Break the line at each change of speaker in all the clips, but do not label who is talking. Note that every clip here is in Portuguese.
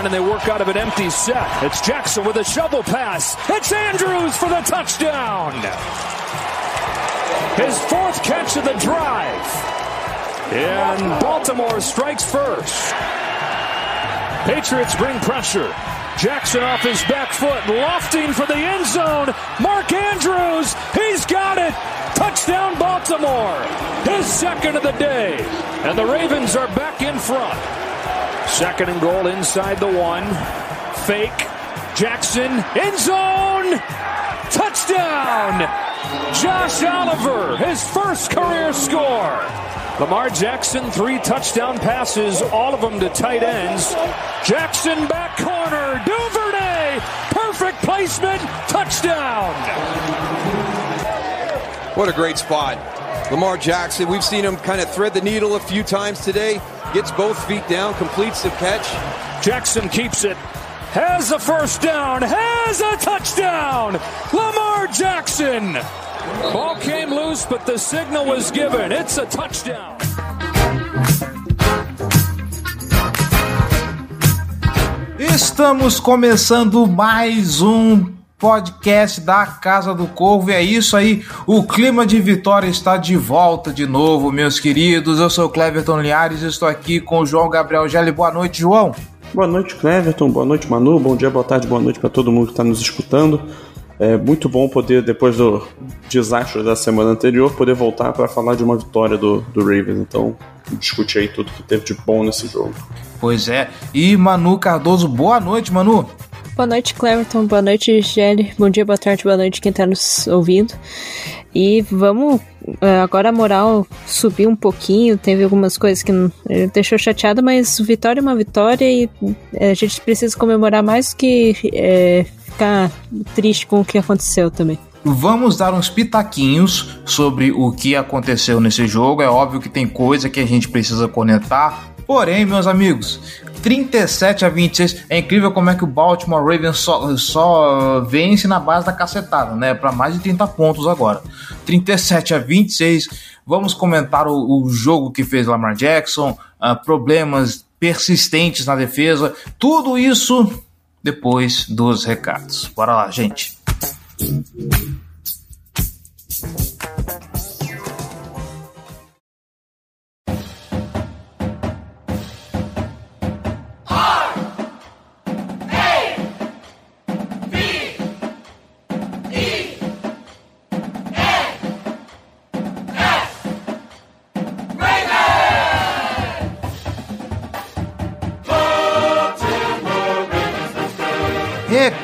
One, and they work out of an empty set. It's Jackson with a shovel pass. It's Andrews for the touchdown. His fourth catch of the drive. And Baltimore strikes first. Patriots bring pressure. Jackson off his back foot, lofting for the end zone. Mark Andrews, he's got it. Touchdown Baltimore. His second of the day. And the Ravens are back in front. Second and goal inside the one. Fake. Jackson, end zone. Touchdown. Josh Oliver, his first career score. Lamar Jackson, three touchdown passes, all of them to tight ends. Jackson back corner, Duvernay, perfect placement, touchdown.
What a great spot. Lamar Jackson, we've seen him kind of thread the needle a few times today. Gets both feet down, completes the catch.
Jackson keeps it. Has a first down, has a touchdown. Lamar Jackson. Ball came loose, but the signal was given. It's a touchdown.
Estamos começando mais um podcast da Casa do Corvo. E é isso aí, o clima de vitória está de volta de novo, meus queridos. Eu sou o Cleverton Liares estou aqui com o João Gabriel Gelli. Boa noite, João.
Boa noite, Cleverton. Boa noite, Manu. Bom dia, boa tarde, boa noite para todo mundo que está nos escutando. É muito bom poder, depois do desastre da semana anterior, poder voltar para falar de uma vitória do, do Ravens. Então, discutir aí tudo que teve de bom nesse jogo.
Pois é. E Manu Cardoso, boa noite, Manu.
Boa noite, Cleverton. Boa noite, Gelli. Bom dia, boa tarde, boa noite quem está nos ouvindo. E vamos agora a moral subiu um pouquinho, teve algumas coisas que deixou chateado, mas vitória é uma vitória e a gente precisa comemorar mais do que é, ficar triste com o que aconteceu também.
Vamos dar uns pitaquinhos sobre o que aconteceu nesse jogo. É óbvio que tem coisa que a gente precisa conectar. Porém, meus amigos, 37 a 26. É incrível como é que o Baltimore Ravens só, só vence na base da cacetada, né? Para mais de 30 pontos agora. 37 a 26. Vamos comentar o, o jogo que fez Lamar Jackson, uh, problemas persistentes na defesa, tudo isso depois dos recados. Bora lá, gente.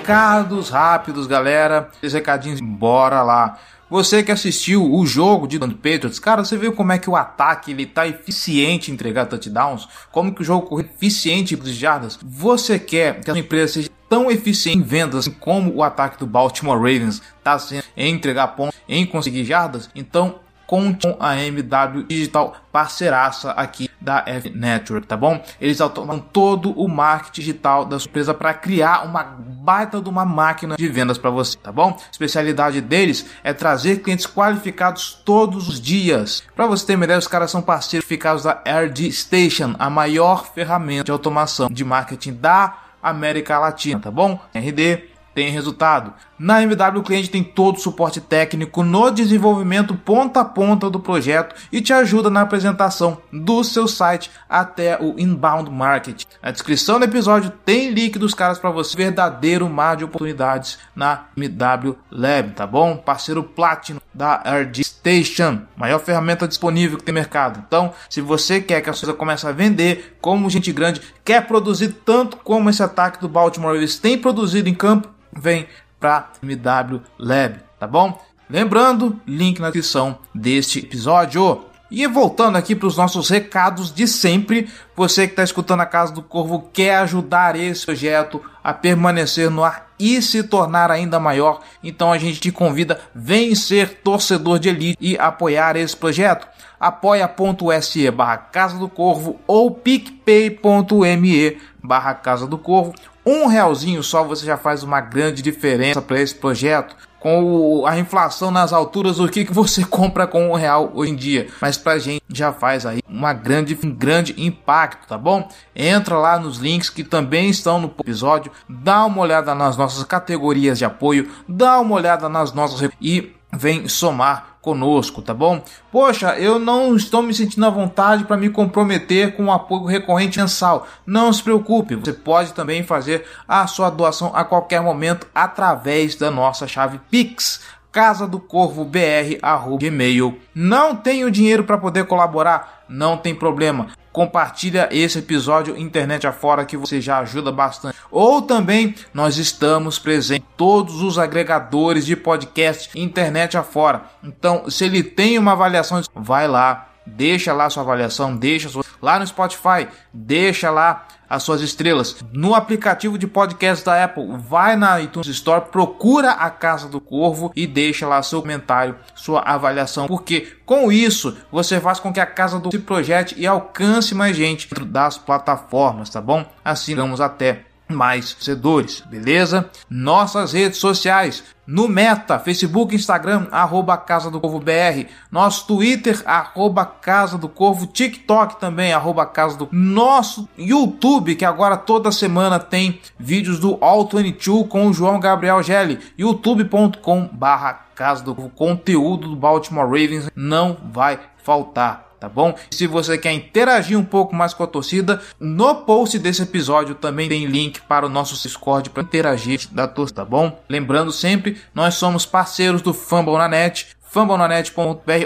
Recados rápidos, galera. Esses recadinhos, bora lá. Você que assistiu o jogo de Patriots, cara, você viu como é que o ataque ele tá eficiente em entregar touchdowns? Como que o jogo corre eficiente de jardas? Você quer que a sua empresa seja tão eficiente em vendas como o ataque do Baltimore Ravens está sendo em entregar pontos, em conseguir jardas? Então Conte com a MW Digital, parceiraça aqui da F Network, tá bom? Eles automatam todo o marketing digital da sua empresa para criar uma baita de uma máquina de vendas para você, tá bom? Especialidade deles é trazer clientes qualificados todos os dias. Para você ter uma ideia, os caras são parceiros qualificados da RD Station, a maior ferramenta de automação de marketing da América Latina, tá bom? RD tem resultado. Na MW, o cliente tem todo o suporte técnico no desenvolvimento ponta a ponta do projeto e te ajuda na apresentação do seu site até o inbound marketing. Na descrição do episódio tem link dos caras para você, verdadeiro mar de oportunidades na MW Lab, tá bom? Parceiro Platinum da RD Station, maior ferramenta disponível que tem mercado. Então, se você quer que a sua comece a vender como gente grande, quer produzir tanto como esse ataque do Baltimore Ravens tem produzido em campo, vem para MW Lab, tá bom? Lembrando, link na descrição deste episódio. E voltando aqui para os nossos recados de sempre, você que está escutando a Casa do Corvo quer ajudar esse projeto a permanecer no ar e se tornar ainda maior, então a gente te convida, vem ser torcedor de elite e apoiar esse projeto. apoia.se barra Casa do Corvo ou picpay.me barra Casa do Corvo Um realzinho só você já faz uma grande diferença para esse projeto com a inflação nas alturas, o que, que você compra com um real hoje em dia? Mas pra gente já faz aí uma grande, um grande impacto, tá bom? Entra lá nos links que também estão no episódio, dá uma olhada nas nossas categorias de apoio, dá uma olhada nas nossas e vem somar conosco, tá bom? Poxa, eu não estou me sentindo à vontade para me comprometer com um apoio recorrente mensal. Não se preocupe, você pode também fazer a sua doação a qualquer momento através da nossa chave Pix casa do corvo br gmail. Não tenho dinheiro para poder colaborar? Não tem problema compartilha esse episódio internet afora que você já ajuda bastante. Ou também nós estamos presentes em todos os agregadores de podcast internet afora. Então, se ele tem uma avaliação, vai lá, deixa lá sua avaliação, deixa sua... lá no Spotify, deixa lá as suas estrelas. No aplicativo de podcast da Apple, vai na iTunes Store, procura a Casa do Corvo e deixa lá seu comentário, sua avaliação, porque com isso você faz com que a Casa do se projete e alcance mais gente dentro das plataformas, tá bom? Assim vamos até mais torcedores, beleza? Nossas redes sociais, no Meta, Facebook, Instagram, arroba Casa do Corvo BR, nosso Twitter, arroba Casa do Corvo, TikTok também, arroba Casa do nosso YouTube, que agora toda semana tem vídeos do All 22 com o João Gabriel Gelli, youtube.com barra Casa do Corvo, conteúdo do Baltimore Ravens não vai faltar tá bom? Se você quer interagir um pouco mais com a torcida, no post desse episódio também tem link para o nosso Discord para interagir da torcida, tá bom? Lembrando sempre, nós somos parceiros do Fumble na Net,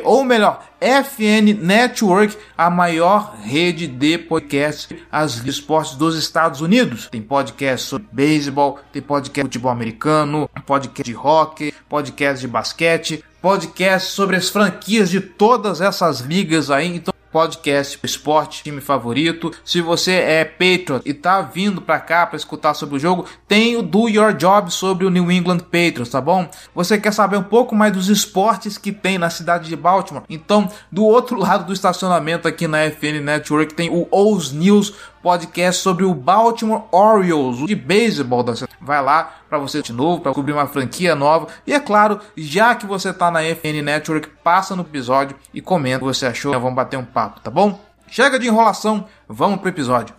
ou melhor, FN Network, a maior rede de podcasts as esportes dos Estados Unidos. Tem podcast sobre beisebol, tem podcast de futebol americano, podcast de hockey, podcast de basquete, podcast sobre as franquias de todas essas ligas aí. Então, podcast esporte, time favorito. Se você é Patriot e tá vindo para cá para escutar sobre o jogo, tem o Do Your Job sobre o New England Patriots, tá bom? Você quer saber um pouco mais dos esportes que tem na cidade de Baltimore? Então, do outro lado do estacionamento aqui na FN Network tem o O's News podcast sobre o Baltimore Orioles, de beisebol da Vai lá para você de novo, para cobrir uma franquia nova. E é claro, já que você tá na FN Network, passa no episódio e comenta o que você achou. Vamos bater um papo, tá bom? Chega de enrolação, vamos pro episódio.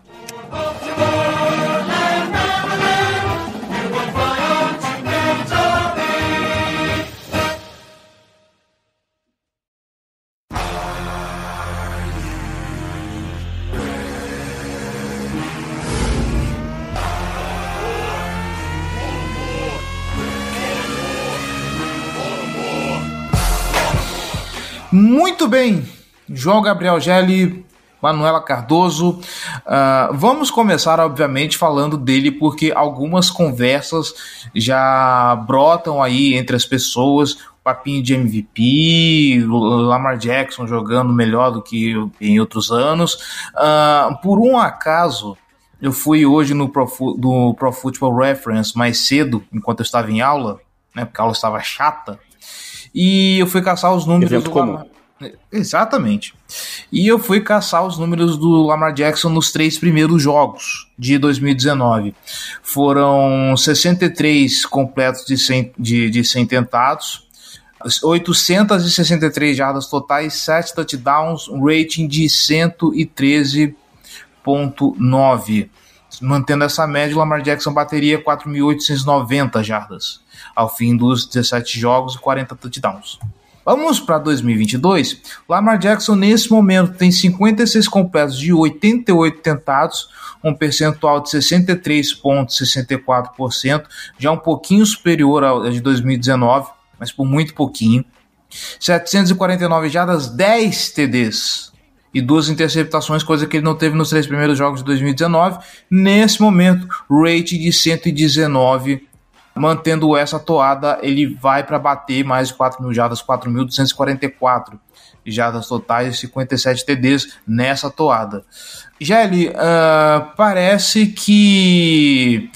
Muito bem, João Gabriel Gelli, Manuela Cardoso. Uh, vamos começar, obviamente, falando dele, porque algumas conversas já brotam aí entre as pessoas. Papinho de MVP, Lamar Jackson jogando melhor do que em outros anos. Uh, por um acaso, eu fui hoje no Pro, do Pro Football Reference mais cedo, enquanto eu estava em aula, né, porque a aula estava chata. E eu fui caçar os números
Evento do comum. Lamar.
Exatamente. E eu fui caçar os números do Lamar Jackson nos três primeiros jogos de 2019. Foram 63 completos de 100, de, de 100 tentados, 863 jardas totais, 7 touchdowns, um rating de 113.9. Mantendo essa média, o Lamar Jackson bateria 4.890 jardas ao fim dos 17 jogos e 40 touchdowns. Vamos para 2022. Lamar Jackson, nesse momento, tem 56 completos de 88 tentados, um percentual de 63,64%, já um pouquinho superior ao de 2019, mas por muito pouquinho. 749 jardas, 10 TDs e duas interceptações, coisa que ele não teve nos três primeiros jogos de 2019. Nesse momento, rate de 119 Mantendo essa toada, ele vai para bater mais de 4 mil jardas, 4.244 jardas totais e 57 TDs nessa toada. Gelli, uh, parece que.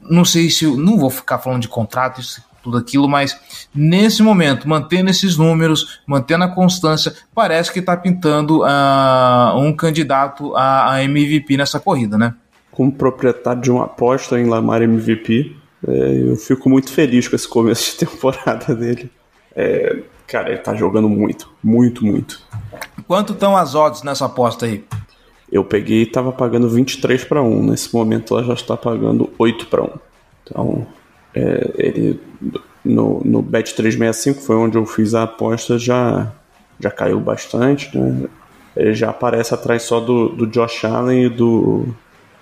Não sei se. Não vou ficar falando de contrato, isso, tudo aquilo, mas nesse momento, mantendo esses números, mantendo a constância, parece que está pintando uh, um candidato a, a MVP nessa corrida, né?
como proprietário de uma aposta em Lamar MVP, é, eu fico muito feliz com esse começo de temporada dele. É, cara, ele tá jogando muito, muito, muito.
Quanto estão as odds nessa aposta aí?
Eu peguei e tava pagando 23 para 1. Nesse momento ela já está pagando 8 para 1. Então, é, ele no, no Bet 365 foi onde eu fiz a aposta, já, já caiu bastante, né? Ele já aparece atrás só do, do Josh Allen e do,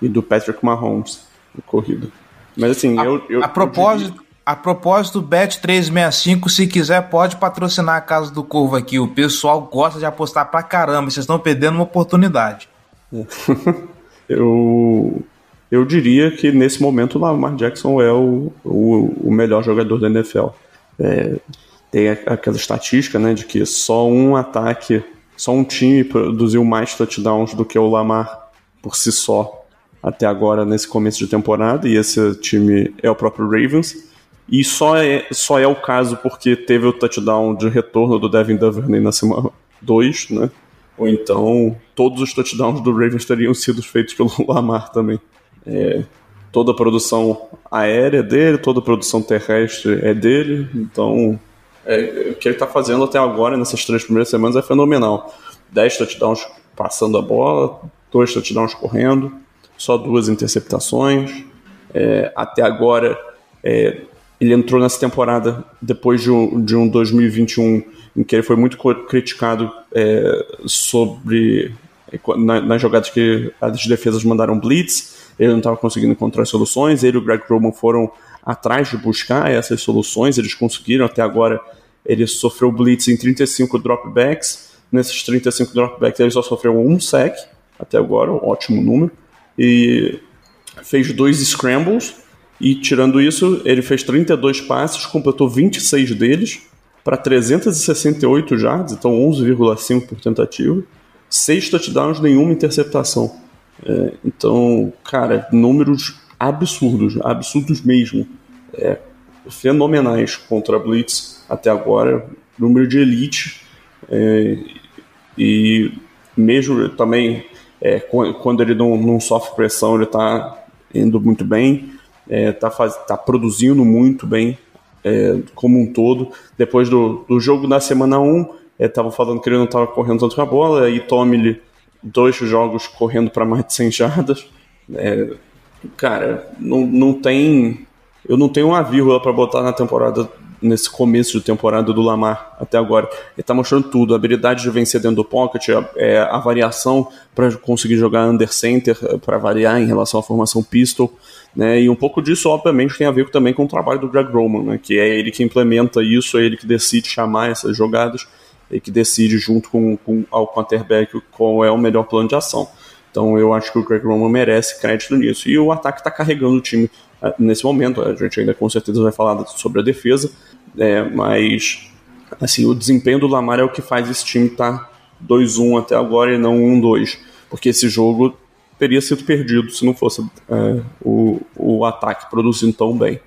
e do Patrick Mahomes no corrido. Mas assim,
a,
eu, eu.
A propósito. A propósito, Bet365, se quiser, pode patrocinar a Casa do Corvo aqui. O pessoal gosta de apostar pra caramba. Vocês estão perdendo uma oportunidade.
eu, eu diria que nesse momento o Lamar Jackson é o, o, o melhor jogador da NFL. É, tem aquela estatística né, de que só um ataque, só um time produziu mais touchdowns do que o Lamar por si só até agora nesse começo de temporada, e esse time é o próprio Ravens. E só é, só é o caso porque teve o touchdown de retorno do Devin Duvernay na semana 2, né? Ou então todos os touchdowns do Ravens teriam sido feitos pelo Lamar também. É, toda a produção aérea é dele, toda a produção terrestre é dele, então é, o que ele está fazendo até agora, nessas três primeiras semanas, é fenomenal. 10 touchdowns passando a bola, dois touchdowns correndo, só duas interceptações. É, até agora, é, ele entrou nessa temporada depois de um, de um 2021 em que ele foi muito criticado é, sobre é, na, nas jogadas que as defesas mandaram blitz, ele não estava conseguindo encontrar soluções, ele e o Greg Roman foram atrás de buscar essas soluções, eles conseguiram. Até agora, ele sofreu blitz em 35 dropbacks, nesses 35 dropbacks ele só sofreu um sack, até agora, um ótimo número, e fez dois scrambles, e tirando isso, ele fez 32 passes, completou 26 deles para 368 jardas, então 11,5 por tentativa, 6 touchdowns, nenhuma interceptação. É, então, cara, números absurdos, absurdos mesmo. É, fenomenais contra a Blitz até agora, número de elite. É, e mesmo também é, quando ele não, não sofre pressão, ele está indo muito bem é, tá, tá produzindo muito bem é, como um todo. Depois do, do jogo da semana 1, estavam é, falando que ele não estava correndo tanto com a bola, aí tome dois jogos correndo para mais de 100 jardas. É, cara, não, não tem. Eu não tenho uma vírgula para botar na temporada nesse começo de temporada do Lamar até agora. Ele está mostrando tudo, a habilidade de vencer dentro do pocket, a, é, a variação para conseguir jogar under center, para variar em relação à formação pistol. Né? E um pouco disso, obviamente, tem a ver também com o trabalho do Greg Roman, né? que é ele que implementa isso, é ele que decide chamar essas jogadas, e que decide junto com, com o quarterback qual é o melhor plano de ação. Então eu acho que o Greg Roman merece crédito nisso. E o ataque está carregando o time nesse momento. A gente ainda com certeza vai falar sobre a defesa, é, mas assim o desempenho do Lamar é o que faz esse time estar tá 2-1 até agora e não 1-2. Porque esse jogo teria sido perdido se não fosse é, o, o ataque produzindo tão bem.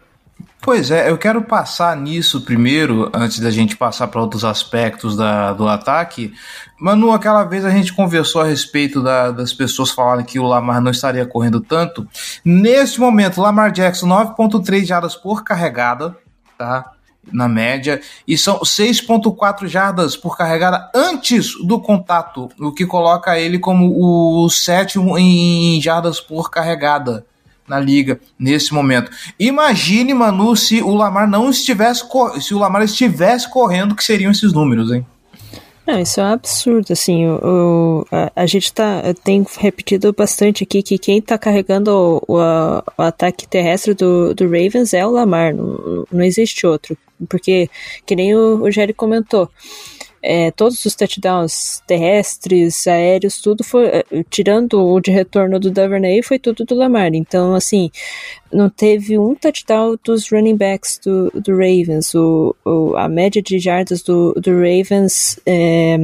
Pois é, eu quero passar nisso primeiro, antes da gente passar para outros aspectos da, do ataque. Manu, aquela vez a gente conversou a respeito da, das pessoas falarem que o Lamar não estaria correndo tanto. Neste momento, Lamar Jackson, 9,3 jardas por carregada, tá? na média, e são 6,4 jardas por carregada antes do contato, o que coloca ele como o sétimo em jardas por carregada na liga nesse momento. Imagine, Manu, se o Lamar não estivesse se o Lamar estivesse correndo, que seriam esses números, hein?
Não, isso é um absurdo, assim, o, o a, a, gente tá, tem repetido bastante aqui que quem tá carregando o, o, o ataque terrestre do, do Ravens é o Lamar, não, não existe outro, porque, que nem o, o Jerry comentou, é, todos os touchdowns terrestres, aéreos, tudo foi, é, tirando o de retorno do Duvernay, foi tudo do Lamar. Então, assim, não teve um touchdown dos running backs do, do Ravens. O, o a média de jardas do, do Ravens é,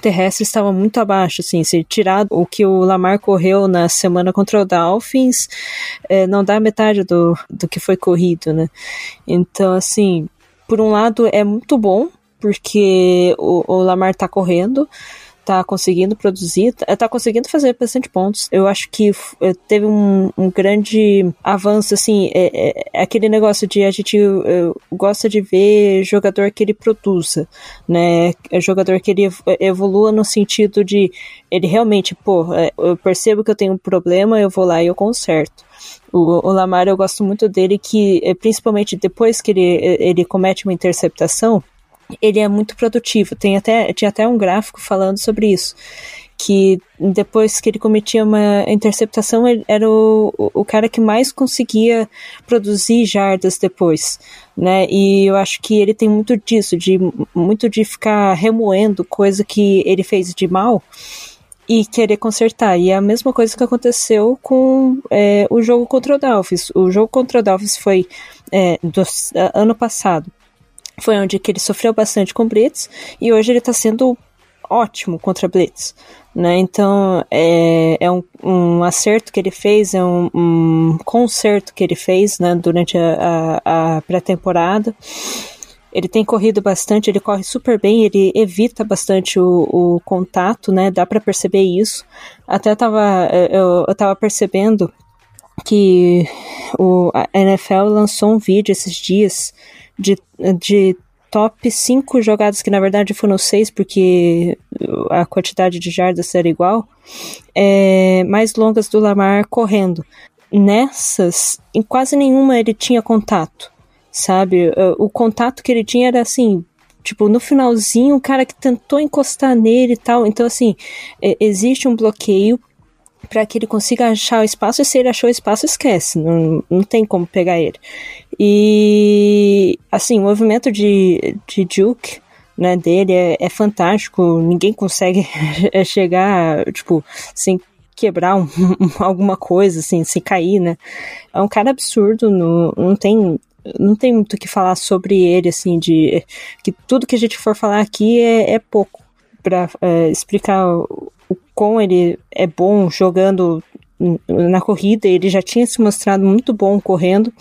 terrestre estava muito abaixo, assim, se tirar o que o Lamar correu na semana contra o Dolphins, é, não dá metade do, do que foi corrido, né? Então, assim, por um lado é muito bom, porque o, o Lamar tá correndo, tá conseguindo produzir, tá, tá conseguindo fazer bastante pontos. Eu acho que eh, teve um, um grande avanço, assim, é, é, é, aquele negócio de a gente gosta de ver jogador que ele produza, né? É jogador que ele evolua no sentido de ele realmente, pô, é, eu percebo que eu tenho um problema, eu vou lá e eu conserto. O, o, Lamar, eu gosto muito dele, que eh, principalmente depois que ele, eh, ele comete uma interceptação, ele é muito produtivo. Tem até, tinha até um gráfico falando sobre isso. Que depois que ele cometia uma interceptação, ele era o, o cara que mais conseguia produzir jardas depois, né? E eu acho que ele tem muito disso, de muito de ficar remoendo coisa que ele fez de mal e querer consertar. E é a mesma coisa que aconteceu com é, o jogo contra o Dolphins. O jogo contra o Dolphins foi é, do ano passado foi onde que ele sofreu bastante com Blitz e hoje ele está sendo ótimo contra Blitz. Né? Então é, é um, um, acerto que ele fez, é um, um conserto que ele fez né, durante a, a, a pré-temporada. Ele tem corrido bastante, ele corre super bem, ele evita bastante o, o contato, né? Dá para perceber isso. Até tava, eu, eu tava percebendo que o, a NFL lançou um vídeo esses dias de, de top 5 jogadas, que na verdade foram 6, porque a quantidade de jardas era igual, é, mais longas do Lamar correndo. Nessas, em quase nenhuma ele tinha contato, sabe? O contato que ele tinha era assim, tipo, no finalzinho, o cara que tentou encostar nele e tal. Então, assim, é, existe um bloqueio para que ele consiga achar o espaço, e se ele achou o espaço, esquece, não, não tem como pegar ele. E, assim, o movimento de, de Duke, né, dele é, é fantástico, ninguém consegue chegar, tipo, sem quebrar um, alguma coisa, assim, sem cair, né. É um cara absurdo, não, não tem não tem muito o que falar sobre ele, assim, de que tudo que a gente for falar aqui é, é pouco para é, explicar quão ele é bom jogando na corrida, ele já tinha se mostrado muito bom correndo.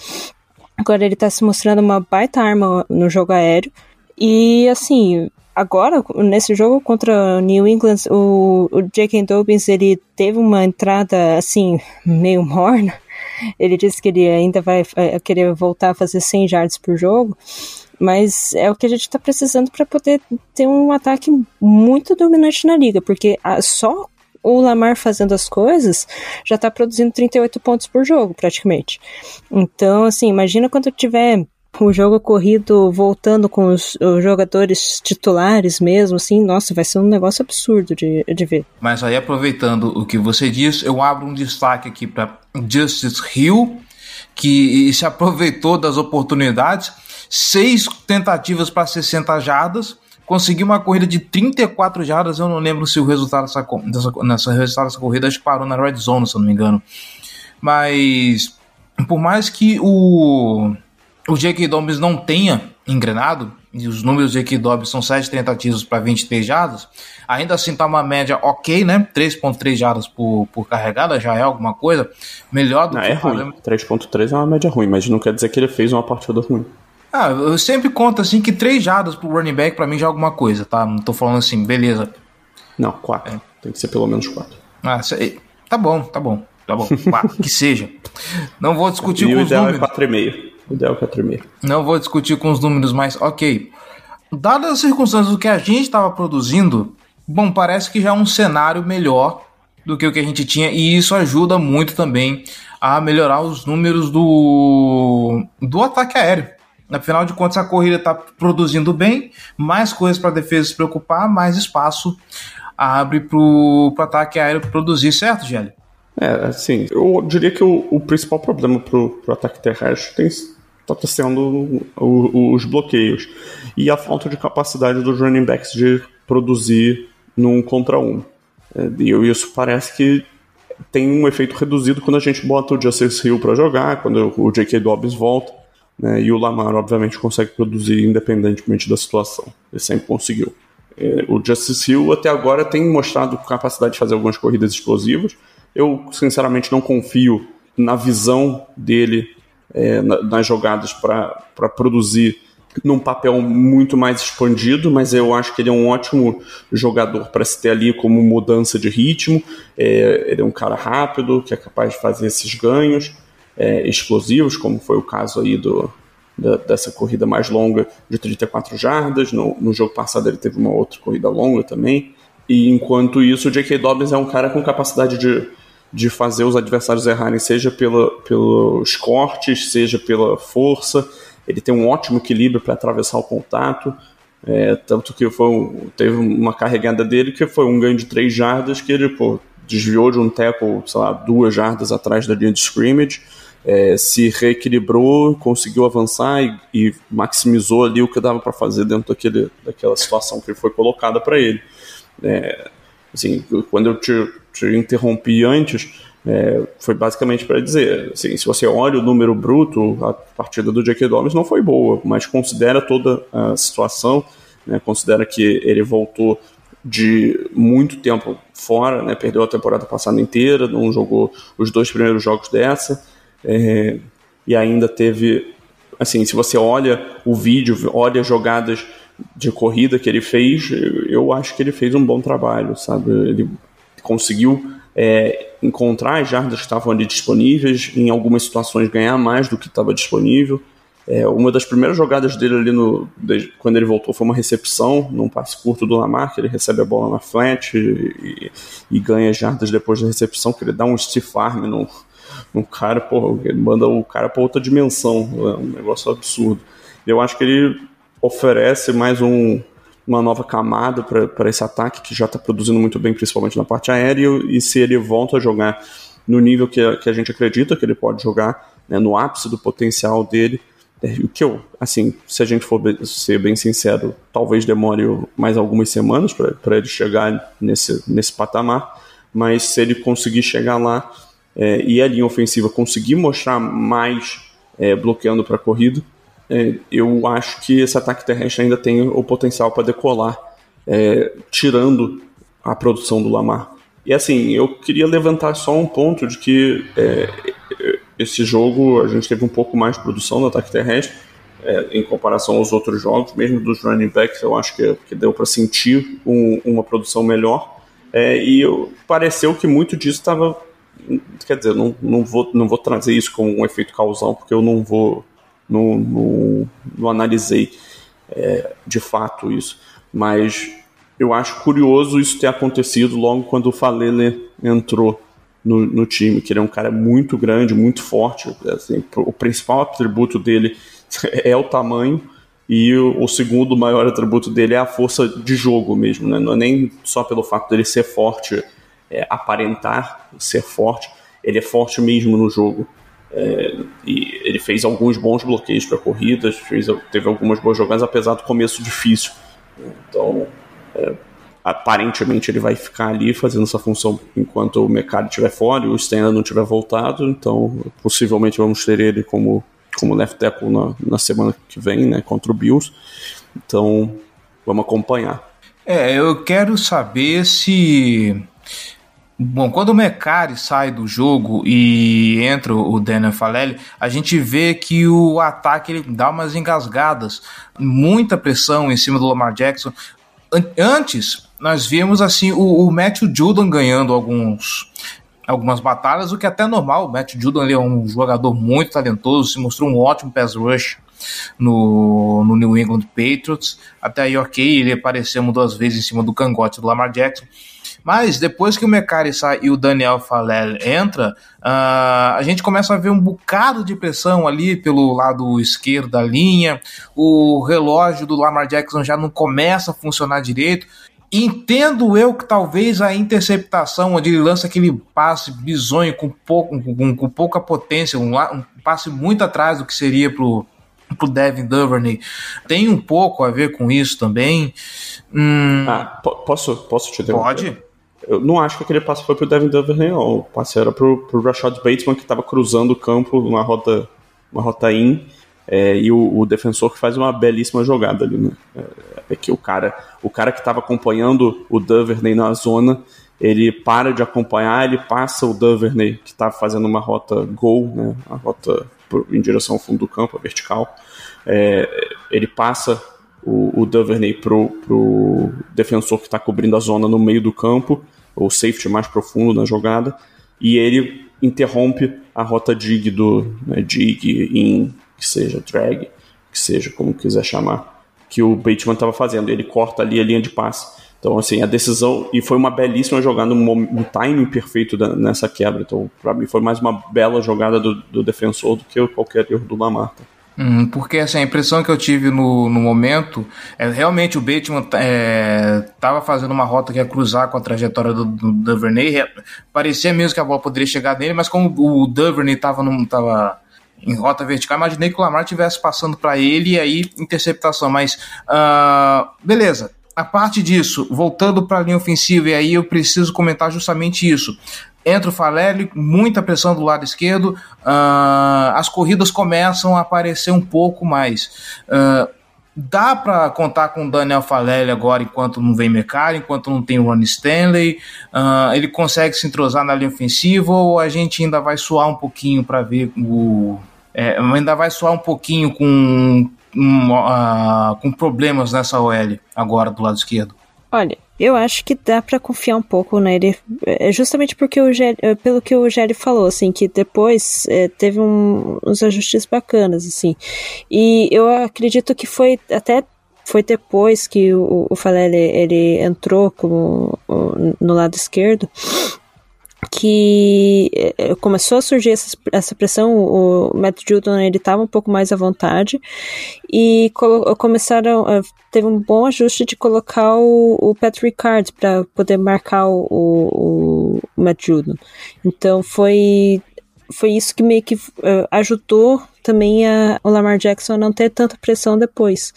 Agora ele está se mostrando uma baita arma no jogo aéreo. E assim, agora, nesse jogo contra o New England, o, o J.K. Dobbins, ele teve uma entrada, assim, meio morna. Ele disse que ele ainda vai é, querer voltar a fazer 100 yards por jogo. Mas é o que a gente está precisando para poder ter um ataque muito dominante na liga, porque a, só o Lamar fazendo as coisas já está produzindo 38 pontos por jogo, praticamente. Então, assim, imagina quando tiver o jogo corrido voltando com os, os, jogadores titulares mesmo, assim, nossa, vai ser um negócio absurdo de, de ver.
Mas aí, aproveitando o que você disse, eu abro um destaque aqui para Justice Hill, que se aproveitou das oportunidades seis tentativas para 60 jardas, conseguiu uma corrida de 34 jardas. Eu não lembro se o resultado dessa, dessa, nessa, resultado dessa corrida acho que parou na red zone, se eu não me engano. Mas por mais que o, o J.K. Dobbins não tenha engrenado, e os números de J.K. Dobbins são 7 tentativas para 23 jardas, ainda assim está uma média ok, né? 3.3 jardas por, por carregada, já é alguma coisa. Melhor do
não, que... É ruim. 3.3 é uma média ruim, mas não quer dizer que ele fez uma partida ruim.
Ah, eu sempre conto assim que três jardas pro running back pra mim já é alguma coisa, tá? Não tô falando assim, beleza.
Não, quatro. É. Tem que ser pelo menos quatro.
Ah, tá bom, tá bom. Tá bom, quatro, que seja. Não vou discutir e com os
é
números.
É meio. O ideal é 4,5.
Não vou discutir com os números, mas ok. Dadas as circunstâncias do que a gente estava produzindo, bom, parece que já é um cenário melhor do que o que a gente tinha, e isso ajuda muito também a melhorar os números do, do ataque aéreo. Afinal de contas, a corrida está produzindo bem, mais coisas para a defesa se preocupar, mais espaço abre para o ataque aéreo produzir, certo, Gelli?
É, assim, eu diria que o, o principal problema para o ataque terrestre está sendo o, os bloqueios e a falta de capacidade dos running backs de produzir num contra um. É, e isso parece que tem um efeito reduzido quando a gente bota o Justice Hill para jogar, quando o J.K. Dobbins volta. Né? E o Lamar, obviamente, consegue produzir independentemente da situação. Ele sempre conseguiu. É, o Justice Hill até agora tem mostrado capacidade de fazer algumas corridas explosivas. Eu, sinceramente, não confio na visão dele é, na, nas jogadas para produzir num papel muito mais expandido, mas eu acho que ele é um ótimo jogador para se ter ali como mudança de ritmo. É, ele é um cara rápido, que é capaz de fazer esses ganhos é, explosivos, como foi o caso aí do, da, dessa corrida mais longa de 34 jardas. No, no jogo passado ele teve uma outra corrida longa também. E enquanto isso, o J.K. Dobbins é um cara com capacidade de, de fazer os adversários errarem, seja pela, pelos cortes, seja pela força ele tem um ótimo equilíbrio para atravessar o contato. É, tanto que foi um, teve uma carregada dele que foi um ganho de três jardas que ele pô, desviou de um tackle, sei lá, duas jardas atrás da linha de scrimmage, é, se reequilibrou, conseguiu avançar e, e, maximizou ali o que dava para fazer dentro daquele, daquela situação que foi colocada para ele. É, assim, quando eu te, te interrompi antes, é, foi basicamente para dizer, assim, se você olha o número bruto, a partida do J.K. Dobbins não foi boa, mas considera toda a situação, né, considera que ele voltou de muito tempo fora, né, perdeu a temporada passada inteira, não jogou os dois primeiros jogos dessa, é, e ainda teve, assim, se você olha o vídeo, olha as jogadas de corrida que ele fez, eu acho que ele fez um bom trabalho, sabe? Ele conseguiu é, encontrar as jardas que estavam ali disponíveis, em algumas situações ganhar mais do que estava disponível. É, uma das primeiras jogadas dele ali no, de, quando ele voltou foi uma recepção num passe curto do Lamar, que ele recebe a bola na flat e, e, e ganha jardas depois da recepção, que ele dá um stiff arm no, no cara, porra, ele manda o cara para outra dimensão, é um negócio absurdo. Eu acho que ele oferece mais um, uma nova camada para esse ataque que já está produzindo muito bem, principalmente na parte aérea, e se ele volta a jogar no nível que a, que a gente acredita que ele pode jogar, né, no ápice do potencial dele, é, o que eu, assim, se a gente for ser bem sincero, talvez demore mais algumas semanas para ele chegar nesse, nesse patamar, mas se ele conseguir chegar lá é, e a linha ofensiva conseguir mostrar mais é, bloqueando para a corrida, é, eu acho que esse ataque terrestre ainda tem o potencial para decolar, é, tirando a produção do Lamar. E assim, eu queria levantar só um ponto de que é, esse jogo a gente teve um pouco mais de produção no ataque terrestre é, em comparação aos outros jogos, mesmo dos running backs, eu acho que, que deu para sentir um, uma produção melhor. É, e eu, pareceu que muito disso estava. Quer dizer, não, não, vou, não vou trazer isso como um efeito causal, porque eu não vou não, não, não analisei é, de fato isso. Mas eu acho curioso isso ter acontecido logo quando o Falele entrou no, no, time, que ele é um cara muito grande, muito forte. Assim, o principal atributo dele é o tamanho, e o, segundo maior atributo dele é a força de jogo mesmo. Né? Não é nem só pelo fato dele ser forte, é, aparentar ser forte, ele é forte mesmo no jogo. É, e ele fez alguns bons bloqueios para corridas, fez, teve algumas boas jogadas, apesar do começo difícil. Então, é, aparentemente ele vai ficar ali fazendo essa função enquanto o Mercado estiver fora e o Stanley não tiver voltado. Então, possivelmente vamos ter ele como, como left tackle na, na semana que vem, né, contra o Bills. Então, vamos acompanhar.
É, eu quero saber se Bom, quando o Mecari sai do jogo e entra o Daniel Falelli, a gente vê que o ataque ele dá umas engasgadas, muita pressão em cima do Lamar Jackson. Antes, nós vimos assim o, o Matthew Judon ganhando alguns algumas batalhas, o que é até normal. O Matthew Judon ele é um jogador muito talentoso, se mostrou um ótimo pass rush no, no New England Patriots. Até aí, ok, ele apareceu duas vezes em cima do cangote do Lamar Jackson. Mas depois que o Mecari sai e o Daniel Falel entra, uh, a gente começa a ver um bocado de pressão ali pelo lado esquerdo da linha. O relógio do Lamar Jackson já não começa a funcionar direito. Entendo eu que talvez a interceptação, onde ele lança aquele passe bizonho com, pouco, com, com pouca potência, um, um, passe muito atrás do que seria pro, pro Devin Duvernay, tem um pouco a ver com isso também.
Hum, ah, posso, posso te
interromper? Pode.
Eu não acho que aquele passe foi pro Devin Duvernay. O passe era pro, pro Rashad Bateman, que estava cruzando o campo numa rota, uma rota in, é, e o, o, defensor que faz uma belíssima jogada ali, né? É, é que o cara, o cara que estava acompanhando o Duvernay na zona, ele para de acompanhar, ele passa o Duvernay, que estava fazendo uma rota goal, né? A rota em direção ao fundo do campo, a vertical. É, ele passa o, o Duvernay pro, pro defensor que está cobrindo a zona no meio do campo, o safety mais profundo na jogada, e ele interrompe a rota dig do né, dig, in, que seja drag, que seja como quiser chamar, que o Bateman estava fazendo. Ele corta ali a linha de passe. Então, assim, a decisão. E foi uma belíssima jogada, um, um timing perfeito da, nessa quebra. Então, para mim, foi mais uma bela jogada do, do defensor do que qualquer erro do Lamar. Tá?
Hum, porque assim, a impressão que eu tive no, no momento é realmente o Bateman estava é, fazendo uma rota que ia cruzar com a trajetória do, do Duvernay. É, parecia mesmo que a bola poderia chegar nele, mas como o Duvernay estava tava em rota vertical, imaginei que o Lamar estivesse passando para ele e aí interceptação. Mas uh, beleza, a parte disso, voltando para a linha ofensiva, e aí eu preciso comentar justamente isso. Entra o Falelli, muita pressão do lado esquerdo, uh, as corridas começam a aparecer um pouco mais. Uh, dá para contar com o Daniel Falelli agora enquanto não vem Mecari, enquanto não tem o Ron Stanley? Uh, ele consegue se entrosar na linha ofensiva ou a gente ainda vai suar um pouquinho para ver o. É, ainda vai suar um pouquinho com um, uh, com problemas nessa OL agora do lado esquerdo?
Olha, eu acho que dá para confiar um pouco nele, é justamente porque o é, pelo que o Gelli falou, assim, que depois é, teve um, uns ajustes bacanas, assim, e eu acredito que foi até foi depois que o, o Falele ele entrou como no lado esquerdo que eh, começou a surgir essa, essa pressão, o Matt Judon ele estava um pouco mais à vontade e começaram, eh, teve um bom ajuste de colocar o, o Patrick Card para poder marcar o, o, o Matt Judon. Então foi foi isso que meio que uh, ajudou também a, o Lamar Jackson a não ter tanta pressão depois.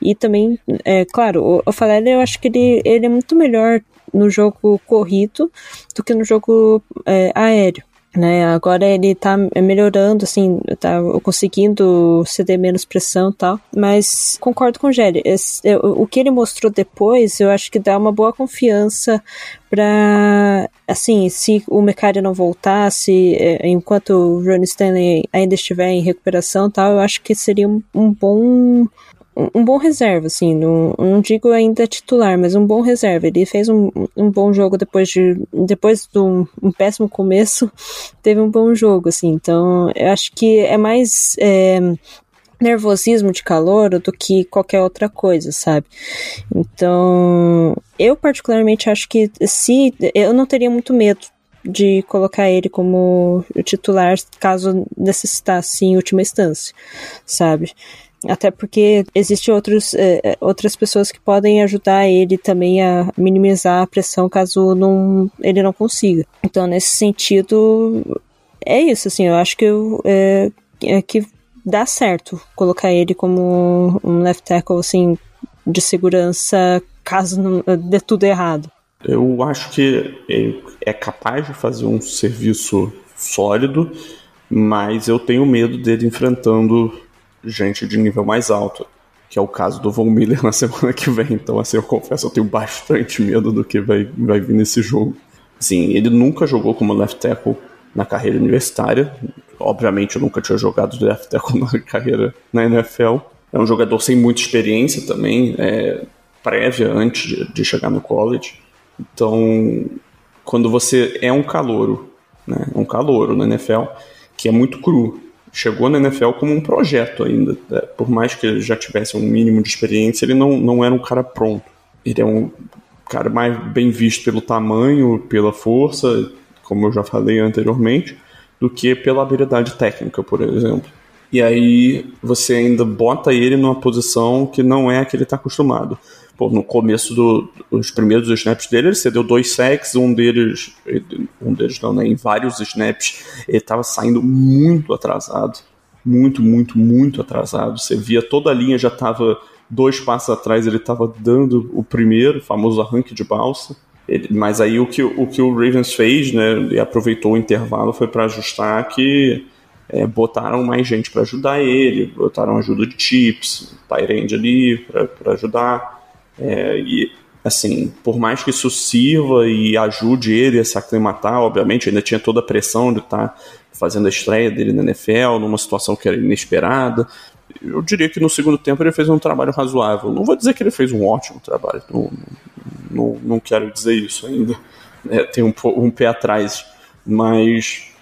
E também, é claro, o, o Falele, eu acho que ele, ele é muito melhor no jogo corrido do que no jogo é, aéreo. Né, agora ele tá melhorando, assim, tá conseguindo ceder menos pressão e tal, mas concordo com o Gelli, o que ele mostrou depois, eu acho que dá uma boa confiança para assim, se o Mercado não voltar, se é, enquanto o Ron Stanley ainda estiver em recuperação tal, eu acho que seria um, um bom um bom reserva, assim, não, não digo ainda titular, mas um bom reserva. Ele fez um, um bom jogo depois de depois de um, um, péssimo começo, teve um bom jogo, assim. Então, eu acho que é mais é, nervosismo de calor do que qualquer outra coisa, sabe? Então, eu particularmente acho que se eu não teria muito medo de colocar ele como titular caso necessitasse em última instância, sabe? Até porque existem outros, é, é, outras pessoas que podem ajudar ele também a minimizar a pressão caso não, ele não consiga. Então, nesse sentido, é isso, assim, eu acho que, eu, é, é que dá certo colocar ele como um left tackle, assim, de segurança caso não dê tudo errado.
Eu acho que é capaz de fazer um serviço sólido, mas eu tenho medo dele enfrentando gente de nível mais alto, que é o caso do Von Miller na semana que vem. Então, assim, eu confesso, eu tenho bastante medo do que vai, vai vir nesse jogo. Sim, ele nunca jogou como left tackle na carreira universitária. Obviamente, eu nunca tinha jogado left tackle na carreira na NFL. É um jogador sem muita experiência também, é, prévia antes de, de chegar no college. Então, quando você é um calouro, né, um calouro na NFL, que é muito cru, chegou na NFL como um projeto ainda. Né? Por mais que ele já tivesse um mínimo de experiência, ele não, não era um cara pronto. Ele é um cara mais bem visto pelo tamanho, pela força, como eu já falei anteriormente, do que pela habilidade técnica, por exemplo. E aí você ainda bota ele numa posição que não é a que ele está acostumado. Pô, no começo do, dos primeiros snaps dele, ele cedeu dois sacks, um deles, um deles não, né, em vários snaps, ele estava saindo muito atrasado, muito, muito, muito atrasado. Você via toda a linha já estava dois passos atrás, ele estava dando o primeiro, famoso arranque de balsa. Ele, mas aí o que, o que o Ravens fez, né, e aproveitou o intervalo, foi para ajustar que é, botaram mais gente para ajudar ele, botaram ajuda de chips, Tyrande ali para ajudar. É, e, assim, por mais que isso sirva e ajude ele a se aclimatar, obviamente, ainda tinha toda a pressão de estar tá fazendo a estreia dele na NFL, numa situação que era inesperada. eu diria que no segundo tempo ele fez um trabalho razoável. Não vou dizer que ele fez um ótimo trabalho, não, não, não quero dizer isso ainda. É, tem um, um pé atrás, mas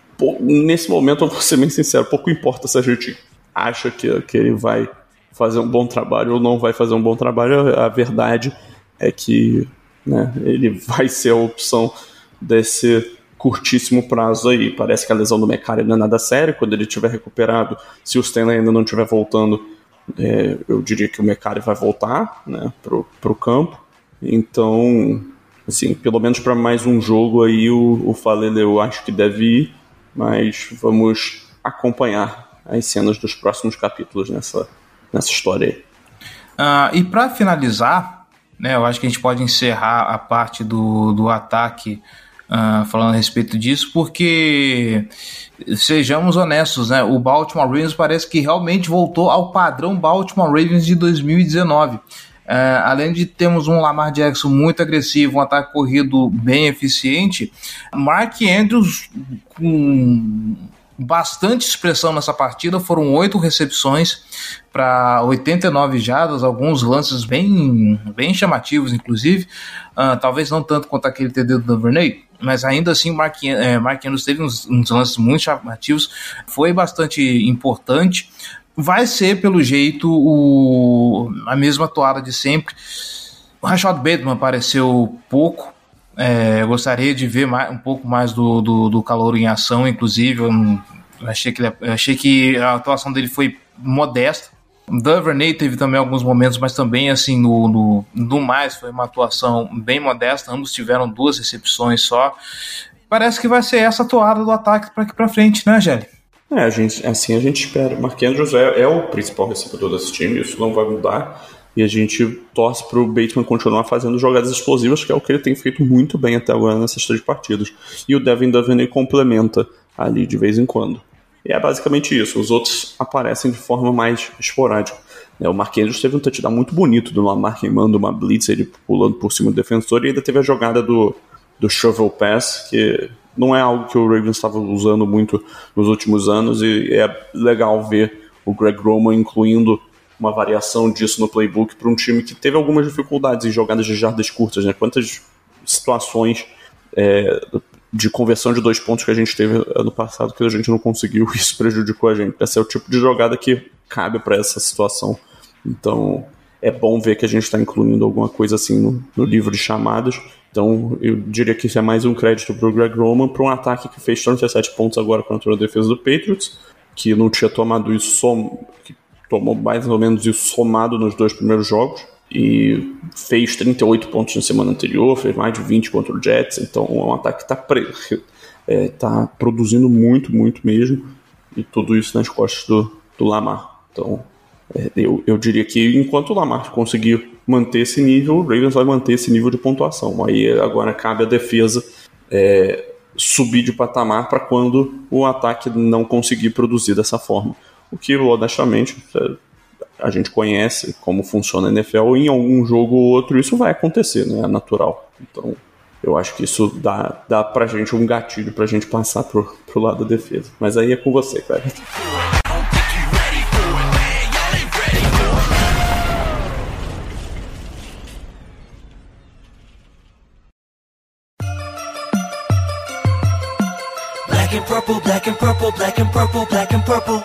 nesse momento, eu vou ser bem sincero, pouco importa se a gente acha que, que ele vai fazer um bom trabalho ou não vai fazer um bom trabalho, a verdade é que né, ele vai ser a opção desse curtíssimo prazo aí. Parece que a lesão do Mecari não é nada séria. Quando ele tiver recuperado, se o Stanley ainda não estiver voltando, é, eu diria que o Mecari vai voltar né, pro, pro campo. Então, assim, pelo menos para mais um jogo aí, o, o Falele eu acho que deve ir, mas vamos acompanhar as cenas dos próximos capítulos nessa, nessa história aí.
Uh, e para finalizar, né, eu acho que a gente pode encerrar a parte do, do ataque uh, falando a respeito disso, porque sejamos honestos, né, o Baltimore Ravens parece que realmente voltou ao padrão Baltimore Ravens de 2019. Uh, ah, além de termos um Lamar Jackson muito agressivo, um ataque corrido bem eficiente, Mark Andrews com bastante expressão nessa partida. Foram oito recepções para 89 jardas, alguns lances bem, bem chamativos, inclusive. Uh, talvez não tanto quanto aquele TD do Duvernay, mas ainda assim Mark, é, Mark Andrews teve uns, uns lances muito chamativos. Foi bastante importante. Vai ser, pelo jeito, o, a mesma toada de sempre. O Rashad Bateman apareceu pouco, é, gostaria de ver mais, um pouco mais do, do, do calor em ação, inclusive. Eu, eu achei, que, eu achei que a atuação dele foi modesta. Duvernay teve também alguns momentos, mas também, assim, no, no, no mais, foi uma atuação bem modesta. Ambos tiveram duas recepções só. Parece que vai ser essa toada do ataque para aqui para frente, né, Gelli?
É, a gente, assim a gente espera. Mark Andrews é, é o principal recebedor desse time, isso não vai mudar. E a gente torce para o Bateman continuar fazendo jogadas explosivas, que é o que ele tem feito muito bem até agora nessas três partidas. E o Devin Duvernay complementa ali de vez em quando. E é basicamente isso. Os outros aparecem de forma mais esporádica. É, o Mark Andrews teve um touchdown muito bonito do Lamar queimando uma blitz, ele pulando por cima do defensor, e ainda teve a jogada do, do shovel pass, que não é algo que o Ravens estava usando muito nos últimos anos, e é legal ver o Greg Roman incluindo uma variação disso no playbook para um time que teve algumas dificuldades em jogadas de jardas curtas, né? Quantas situações é, de conversão de dois pontos que a gente teve ano passado que a gente não conseguiu, isso prejudicou a gente. Esse é o tipo de jogada que cabe para essa situação. Então é bom ver que a gente está incluindo alguma coisa assim no, no, livro de chamadas. Então eu diria que isso é mais um crédito para o Greg Roman para um ataque que fez 37 pontos agora contra a defesa do Patriots, que não tinha tomado isso que tomou mais ou menos isso somado nos dois primeiros jogos e fez 38 pontos na semana anterior, fez mais de 20 contra o Jets, então é um ataque que está é, tá produzindo muito, muito mesmo, e tudo isso nas costas do, do Lamar. Então é, eu, eu diria que enquanto o Lamar conseguir manter esse nível, o Ravens vai manter esse nível de pontuação. Aí agora cabe a defesa é, subir de patamar para quando o ataque não conseguir produzir dessa forma. O que, honestamente, é, a gente conhece como funciona a NFL, em algum jogo ou outro isso vai acontecer, né? É natural. Então, eu acho que isso dá, dá pra gente um gatilho pra gente passar pro, pro lado da defesa. Mas aí é com você, cara. Black and purple, black and purple, black and purple, black and purple.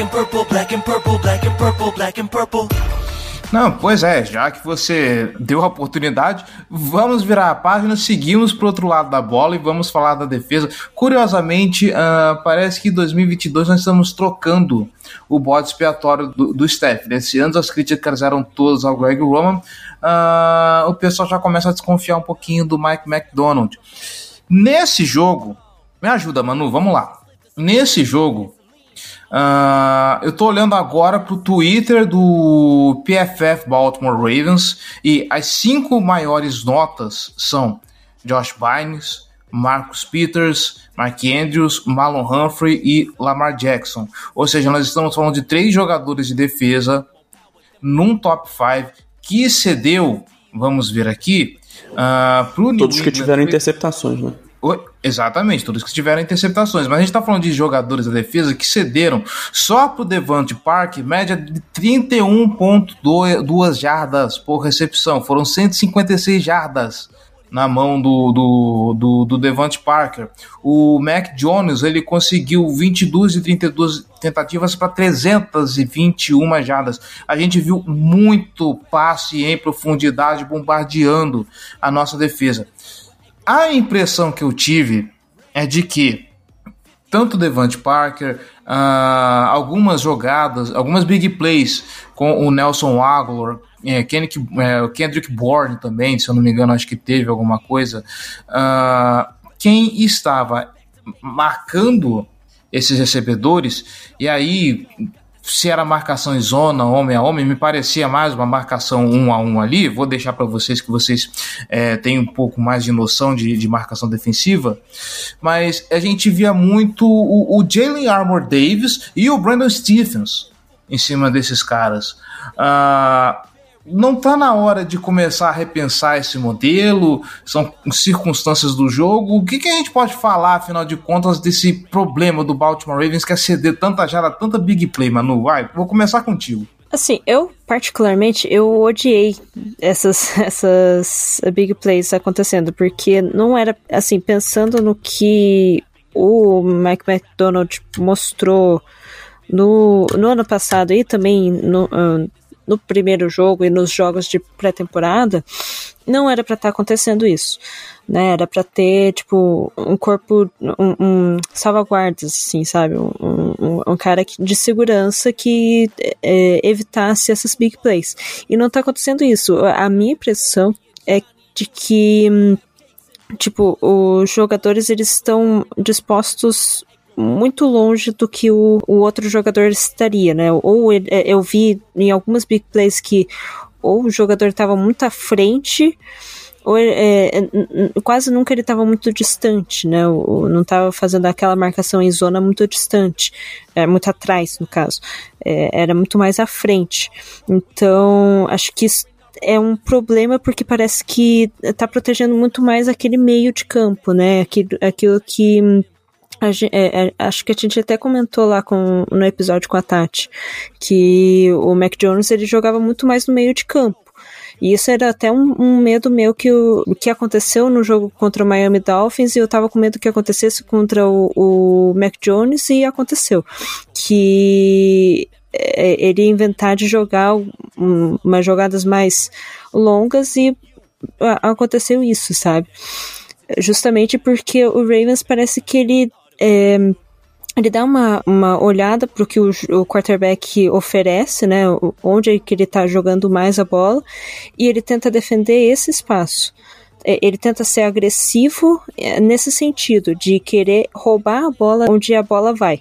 And purple, black and purple, black and purple, black and purple. Não, pois é, já que você deu a oportunidade, vamos virar a página, seguimos para outro lado da bola e vamos falar da defesa. Curiosamente, uh, parece que em 2022 nós estamos trocando o bode expiatório do, do Steph. Nesse ano as críticas eram todas ao Greg Roman, uh, o pessoal já começa a desconfiar um pouquinho do Mike McDonald. Nesse jogo, me ajuda, Manu, vamos lá. Nesse jogo, Uh, eu tô olhando agora pro Twitter do PFF Baltimore Ravens e as cinco maiores notas são Josh Bynes, Marcus Peters, Mark Andrews, Marlon Humphrey e Lamar Jackson. Ou seja, nós estamos falando de três jogadores de defesa num top 5 que cedeu, vamos ver aqui, uh, pro Todos que tiveram interceptações, né?
Exatamente, todos que tiveram interceptações. Mas a gente está falando de jogadores da defesa que cederam só para o Devante Park média de 31,2 jardas por recepção. Foram 156 jardas na mão do, do, do, do Devante Parker. O Mac Jones ele conseguiu 22 e 32 tentativas para 321 jardas. A gente viu muito passe em profundidade bombardeando a nossa defesa. A impressão que eu tive é de que tanto Devante Parker, uh, algumas jogadas, algumas big plays com o Nelson Aguilar, é, Kendrick, é, Kendrick Bourne também, se eu não me engano, acho que teve alguma coisa. Uh, quem estava marcando esses recebedores, e aí se era marcação em zona, homem a homem, me parecia mais uma marcação um a um ali. Vou deixar para vocês que vocês é, têm um pouco mais de noção de, de, marcação defensiva. Mas a gente via muito o, o Jalen Armour Davis e o Brandon Stephens em cima desses caras. Uh, não está na hora de começar a repensar esse modelo? São circunstâncias do jogo. O que, que a gente pode falar, afinal de contas, desse problema do Baltimore Ravens que é ceder tanta jara, tanta big play, Manu? Vai, vou começar contigo.
Assim, eu particularmente eu odiei essas essas big plays acontecendo porque não era assim pensando no que o Mike McDonald mostrou no, no ano passado e também no, uh, no primeiro jogo e nos jogos de pré-temporada, não era para estar tá acontecendo isso, né? Era para ter, tipo, um corpo, um, um assim, sabe? Um, um, um cara de segurança que é, evitasse essas big plays. E não tá acontecendo isso. A minha impressão é de que tipo, os jogadores eles estão dispostos muito longe do que o, o outro jogador estaria, né? Ou ele, é, eu vi em algumas big plays que ou o jogador estava muito à frente, ou é, é quase nunca ele estava muito distante, né? Ou, não estava fazendo aquela marcação em zona muito distante, é, muito atrás, no caso. É, era muito mais à frente. Então, acho que isso é um problema porque parece que está protegendo muito mais aquele meio de campo, né? Aquilo, aquilo que É, é, acho que a gente até comentou lá com, no episódio com a Tati que o Mac Jones ele jogava muito mais no meio de campo. E isso era até um, um medo meu que o, que aconteceu no jogo contra o Miami Dolphins e eu tava com medo que acontecesse contra o, o Mac Jones e aconteceu. Que é, ele ia inventar de jogar um, umas jogadas mais longas e aconteceu isso, sabe? Justamente porque o Ravens parece que ele é, ele dá uma, uma olhada para o que o, quarterback oferece, né? Onde é que ele está jogando mais a bola, e ele tenta defender esse espaço. É, ele tenta ser agressivo é, nesse sentido, de querer roubar a bola onde a bola vai.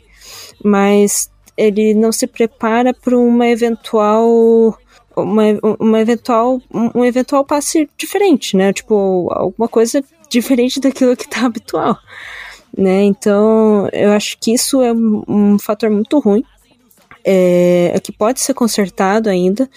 Mas ele não se prepara para uma eventual uma, uma eventual um eventual passe diferente, né? Tipo, alguma coisa diferente daquilo que está habitual né? Então, eu acho que isso é um, fator muito ruim. É, que pode ser consertado ainda,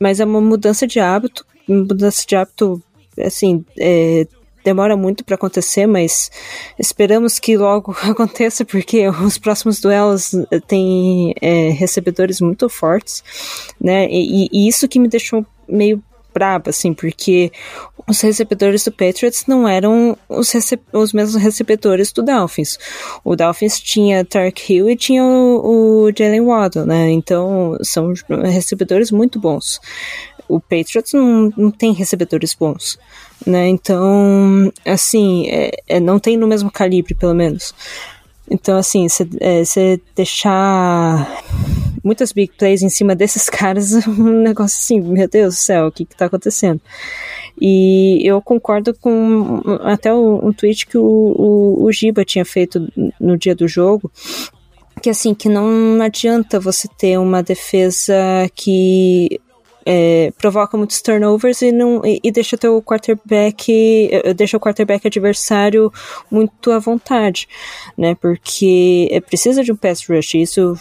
mas é uma mudança de hábito. Mudança de hábito, assim, é, demora muito para acontecer, mas esperamos que logo aconteça, porque os próximos duelos têm é, recebedores muito fortes, né? E, e, isso que me deixou meio braba, assim, porque os recebedores do Patriots não eram os, os mesmos recebedores do Dolphins. O Dolphins tinha Tark Hill e tinha o, o Jalen Waddle, né? Então, são recebedores muito bons. O Patriots não, não tem recebedores bons, né? Então, assim, é, é, não tem no mesmo calibre, pelo menos. Então, assim, você é, deixar muitas big plays em cima desses caras, um negócio assim, meu Deus do céu, o que que tá acontecendo? E eu concordo com até um tweet que o, o, o Giba tinha feito no dia do jogo, que assim, que não adianta você ter uma defesa que é, provoca muitos turnovers e, não, e, e deixa teu quarterback, eh, deixa o quarterback adversário muito à vontade, né? Porque é, precisa de um pass rush, isso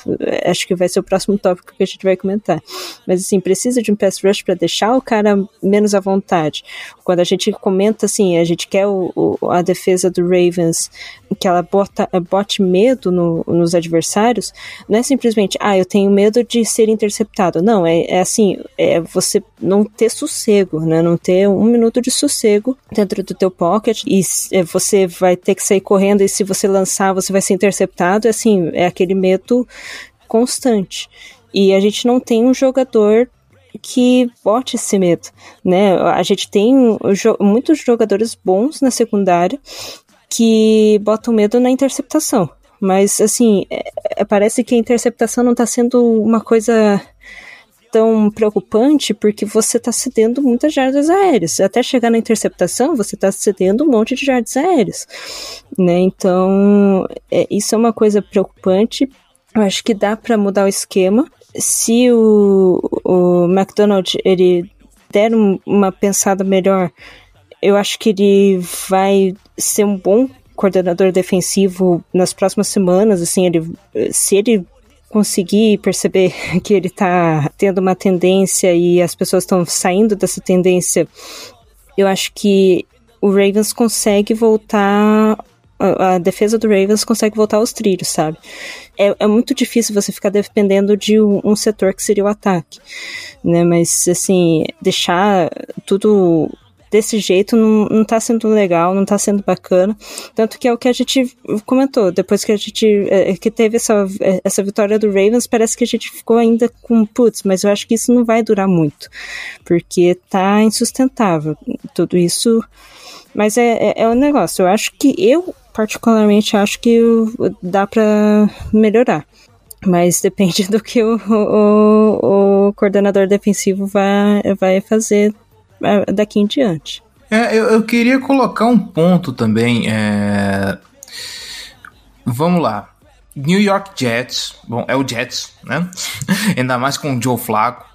acho que vai ser o próximo tópico que a gente vai comentar. Mas assim, precisa de um pass rush para deixar o cara menos à vontade. Quando a gente comenta assim, a gente quer o, o, a defesa do Ravens que ela bota, bote medo no, nos adversários, não é simplesmente, ah, eu tenho medo de ser interceptado. Não, é, é assim, é você não ter sossego, né? Não ter um minuto de sossego dentro do teu pocket e é, você vai ter que sair correndo e se você lançar, você vai ser interceptado. É assim, é aquele medo constante. E a gente não tem um jogador que bote esse medo, né? A gente tem muitos jogadores bons na secundária que botam medo na interceptação. Mas, assim, é, é, parece que a interceptação não está sendo uma coisa tão preocupante porque você está cedendo muitas jardas aéreas. Até chegar na interceptação, você está cedendo um monte de jardas aéreas. Né? Então, é, isso é uma coisa preocupante. Eu acho que dá para mudar o esquema. Se o, o McDonald ele der uma pensada melhor eu acho que ele vai ser um bom coordenador defensivo nas próximas semanas, assim, ele, se ele conseguir perceber que ele está tendo uma tendência e as pessoas estão saindo dessa tendência, eu acho que o Ravens consegue voltar a, defesa do Ravens consegue voltar aos trilhos, sabe? É, é muito difícil você ficar dependendo de um, um, setor que seria o ataque, né? Mas, assim, deixar tudo desse jeito não, não tá sendo legal, não tá sendo bacana. Tanto que é o que a gente comentou, depois que a gente é, que teve essa, é, essa vitória do Ravens, parece que a gente ficou ainda com putz, mas eu acho que isso não vai durar muito, porque tá insustentável tudo isso. Mas é, é, é um negócio, eu acho que eu particularmente acho que dá para melhorar. Mas depende do que o, o, o, coordenador defensivo vai, vai fazer é, daqui em diante.
É, eu, eu, queria colocar um ponto também. É... Vamos lá. New York Jets, bom, é o Jets, né? Ainda mais com o Joe Flacco.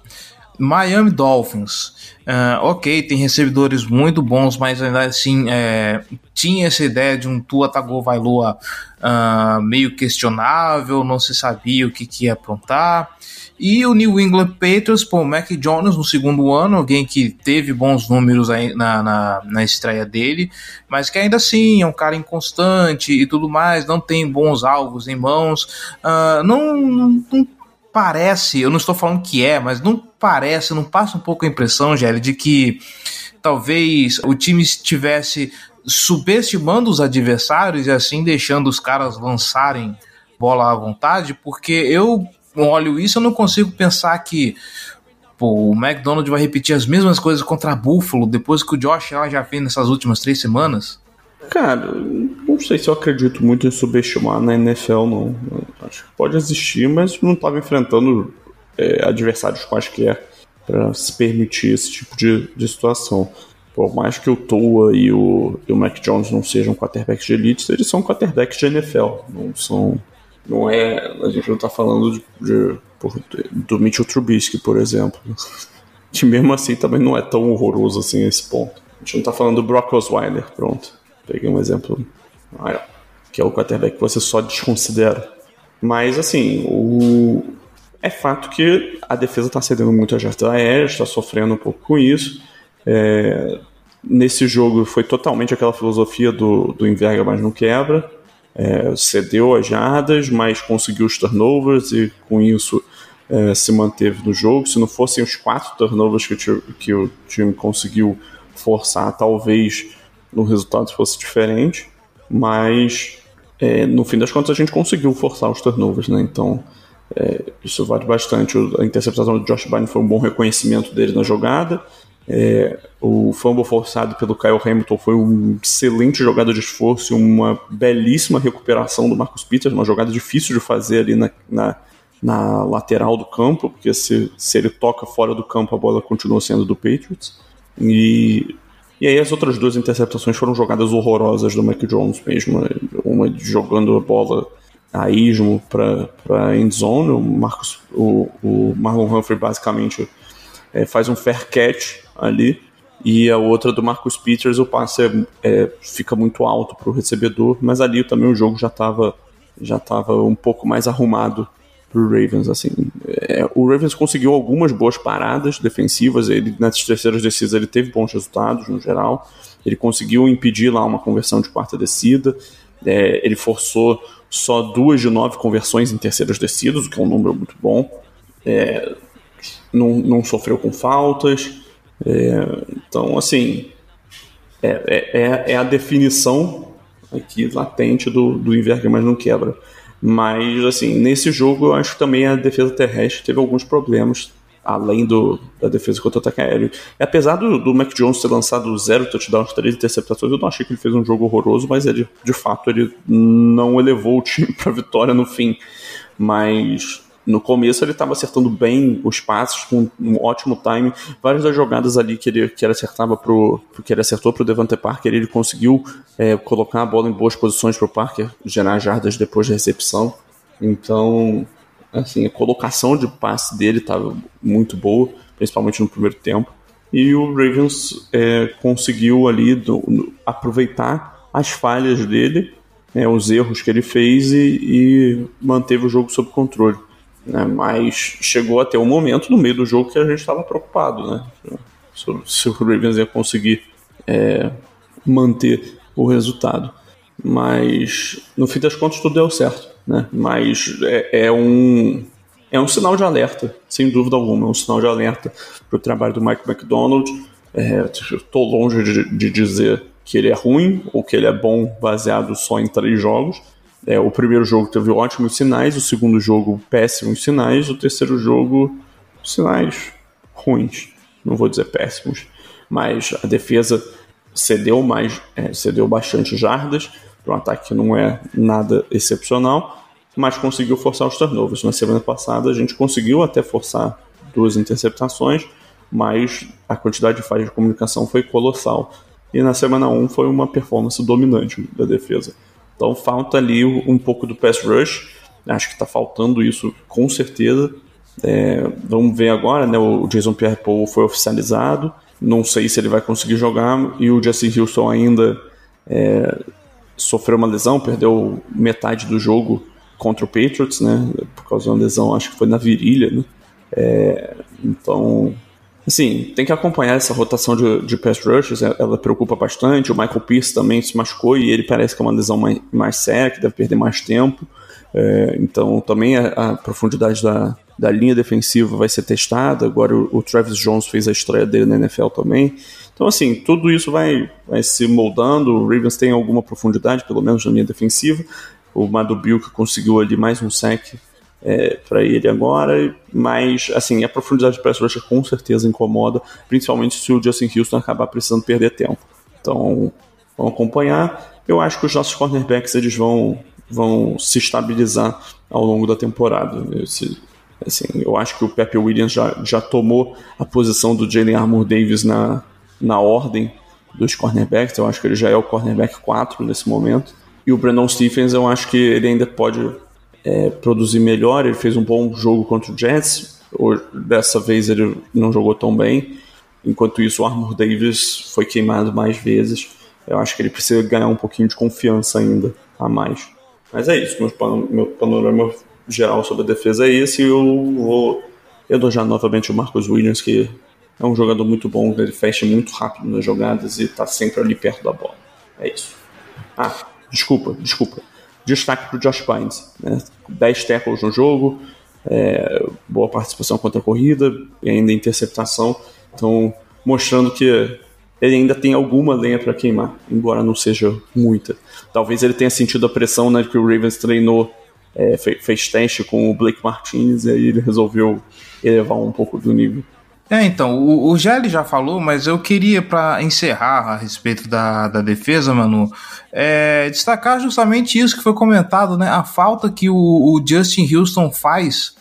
Miami Dolphins, uh, ok, tem recebedores muito bons, mas ainda assim é, tinha essa ideia de um Tua Tagovailoa uh, meio questionável, não se sabia o que, que ia aprontar. E o New England Patriots, pô, o Mac Jones no segundo ano, alguém que teve bons números aí na, na, na estreia dele, mas que ainda assim é um cara inconstante e tudo mais, não tem bons alvos em mãos, uh, não, não, não parece, eu não estou falando que é, mas não parece, não passa um pouco a impressão, Gelli, de que talvez o time estivesse subestimando os adversários e assim deixando os caras lançarem bola à vontade, porque eu olho isso, eu não consigo pensar que pô, o McDonald vai repetir as mesmas coisas contra a Buffalo depois que o Josh Allen já fez nessas últimas três semanas.
Cara, não sei se eu acredito muito em subestimar na NFL, não. Acho que pode existir, mas não estava enfrentando é, adversários quaisquer para se permitir esse tipo de, de situação. Por mais que o Tua e o, e o Mac Jones não sejam quarterbacks de elite, eles são quarterbacks de NFL, não são não é. A gente não tá falando de, de, do Mitchell Trubisky, por exemplo. Que mesmo assim também não é tão horroroso assim esse ponto. A gente não tá falando do Brock Osweiler, pronto. Peguei um exemplo. Que é o quarterback que você só desconsidera. Mas assim, o... é fato que a defesa está cedendo muito a jardas aéreas, está sofrendo um pouco com isso. É... Nesse jogo foi totalmente aquela filosofia do, do enverga, mas não quebra é, cedeu as jardas, mas conseguiu os turnovers e com isso é, se manteve no jogo. Se não fossem os quatro turnovers que, que o time conseguiu forçar, talvez o resultado fosse diferente, mas é, no fim das contas a gente conseguiu forçar os turnovers, né? Então é, isso vale bastante. A interceptação do Josh Biden foi um bom reconhecimento dele na jogada. É, o fumble forçado pelo Kyle Hamilton foi um excelente jogada de esforço uma belíssima recuperação do Marcus Peters, uma jogada difícil de fazer ali na, na, na, lateral do campo, porque se, se ele toca fora do campo a bola continua sendo do Patriots. E, e aí as outras duas interceptações foram jogadas horrorosas do Mac Jones mesmo, uma jogando a bola a ismo para end zone, o, Marcos, o, o Marlon Humphrey basicamente é, faz um fair catch ali, e a outra do Marcus Peters, o passe é, é, fica muito alto para o recebedor, mas ali também o jogo já estava já tava um pouco mais arrumado para o Ravens. Assim, é, o Ravens conseguiu algumas boas paradas defensivas, ele nas terceiras descidas ele teve bons resultados no geral, ele conseguiu impedir lá uma conversão de quarta descida, é, ele forçou só duas de nove conversões em terceiras descidas, o que é um número muito bom. É, não, não sofreu com faltas. É, então, assim, é, é, é, é, a definição aqui latente do, do inverno, mas não quebra. Mas, assim, nesse jogo eu acho que também a defesa terrestre teve alguns problemas, além do, da defesa contra o ataque aéreo. E apesar do, do Mac Jones ter lançado zero touchdowns, três interceptações, eu não achei que ele fez um jogo horroroso, mas ele, de fato, ele não elevou o time para vitória no fim. Mas no começo ele estava acertando bem os passes, com um ótimo time. Várias das jogadas ali que ele, que ele acertava pro, que ele acertou pro Devante Parker, ele conseguiu é, colocar a bola em boas posições pro Parker gerar jardas depois da recepção. Então, assim, a colocação de passe dele estava muito boa, principalmente no primeiro tempo. E o Ravens é, conseguiu ali do, no, aproveitar as falhas dele, é, os erros que ele fez e, e manteve o jogo sob controle. Né? Mas chegou até um momento no meio do jogo que a gente estava preocupado, né? Se o Ravens ia conseguir é, manter o resultado. Mas no fim das contas tudo deu certo, né? Mas é, é um é um sinal de alerta, sem dúvida alguma, é um sinal de alerta para o trabalho do Mike McDonald. Estou é, longe de, de dizer que ele é ruim ou que ele é bom baseado só em três jogos, é, o primeiro jogo teve ótimos sinais, o segundo jogo péssimos sinais, o terceiro jogo sinais ruins. Não vou dizer péssimos, mas a defesa cedeu mais, é, cedeu bastante jardas para um ataque que não é nada excepcional, mas conseguiu forçar os turnovers. Na semana passada a gente conseguiu até forçar duas interceptações, mas a quantidade de falhas de comunicação foi colossal. E na semana 1 foi uma performance dominante da defesa. Então falta ali um pouco do pass rush. Acho que está faltando isso com certeza. É, vamos ver agora, né? O Jason Pierre-Paul foi oficializado. Não sei se ele vai conseguir jogar. E o Jesse Houston ainda é, sofreu uma lesão, perdeu metade do jogo contra o Patriots, né? Por causa de uma lesão, acho que foi na virilha, né? É, então Assim, tem que acompanhar essa rotação de, de pass rushers, ela preocupa bastante. O Michael Pierce também se machucou e ele parece que é uma lesão mais, mais séria, que deve perder mais tempo. É, então, também a, a, profundidade da, da linha defensiva vai ser testada. Agora, o, o, Travis Jones fez a estreia dele na NFL também. Então, assim, tudo isso vai, vai se moldando. O Ravens tem alguma profundidade, pelo menos na linha defensiva. O Madu que conseguiu ali mais um sec é, para ele agora, mas assim, a profundidade de press rusher com certeza incomoda, principalmente se o Justin Houston acabar precisando perder tempo. Então, vamos acompanhar. Eu acho que os nossos cornerbacks eles vão, vão se estabilizar ao longo da temporada. Esse, assim, eu acho que o Pepe Williams já, já tomou a posição do Jalen Armour Davis na, na ordem dos cornerbacks. Eu acho que ele já é o cornerback 4 nesse momento. E o Brandon Stephens, eu acho que ele ainda pode é, produzir melhor. Ele fez um bom jogo contra o Jets. Dessa vez ele não jogou tão bem. Enquanto isso, o Armor Davis foi queimado mais vezes. Eu acho que ele precisa ganhar um pouquinho de confiança ainda a mais. Mas é isso, meu, pan meu panorama geral sobre a defesa é esse. Eu vou elogiar novamente o Marcus Williams, que é um jogador muito bom, ele fecha muito rápido nas jogadas e está sempre ali perto da bola. É isso. Ah, desculpa, desculpa destaque para o Josh Bynes. Né? 10 tackles no jogo, é, boa participação contra a corrida e ainda interceptação. Então, mostrando que ele ainda tem alguma lenha para queimar, embora não seja muita. Talvez ele tenha sentido a pressão né, que o Ravens treinou, é, fez, fez teste com o Blake Martinez e aí ele resolveu elevar um pouco do nível.
É, então, o, o Gelli já falou, mas eu queria, para encerrar a respeito da, da defesa, Manu, é, destacar justamente isso que foi comentado, né? A falta que o, o Justin Houston faz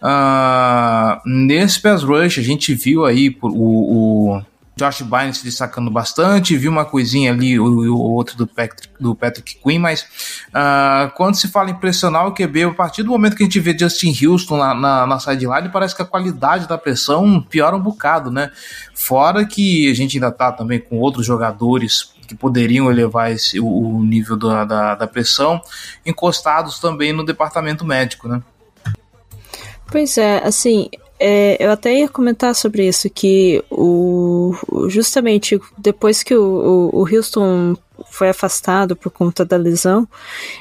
uh, nesse pass rush. A gente viu aí o, o Josh Bynum se destacando bastante, vi uma coisinha ali, o, o outro do Patrick, do Patrick Quinn, mas uh, quando se fala em pressionar o QB, a partir do momento que a gente vê Justin Houston na, na, na sideline, parece que a qualidade da pressão piora um bocado, né? Fora que a gente ainda tá também com outros jogadores que poderiam elevar esse, o, o nível da, da, da pressão, encostados também no departamento médico, né?
Pois é, assim, é, eu até ia comentar sobre isso, que o, justamente depois que o, o, o Houston foi afastado por conta da lesão,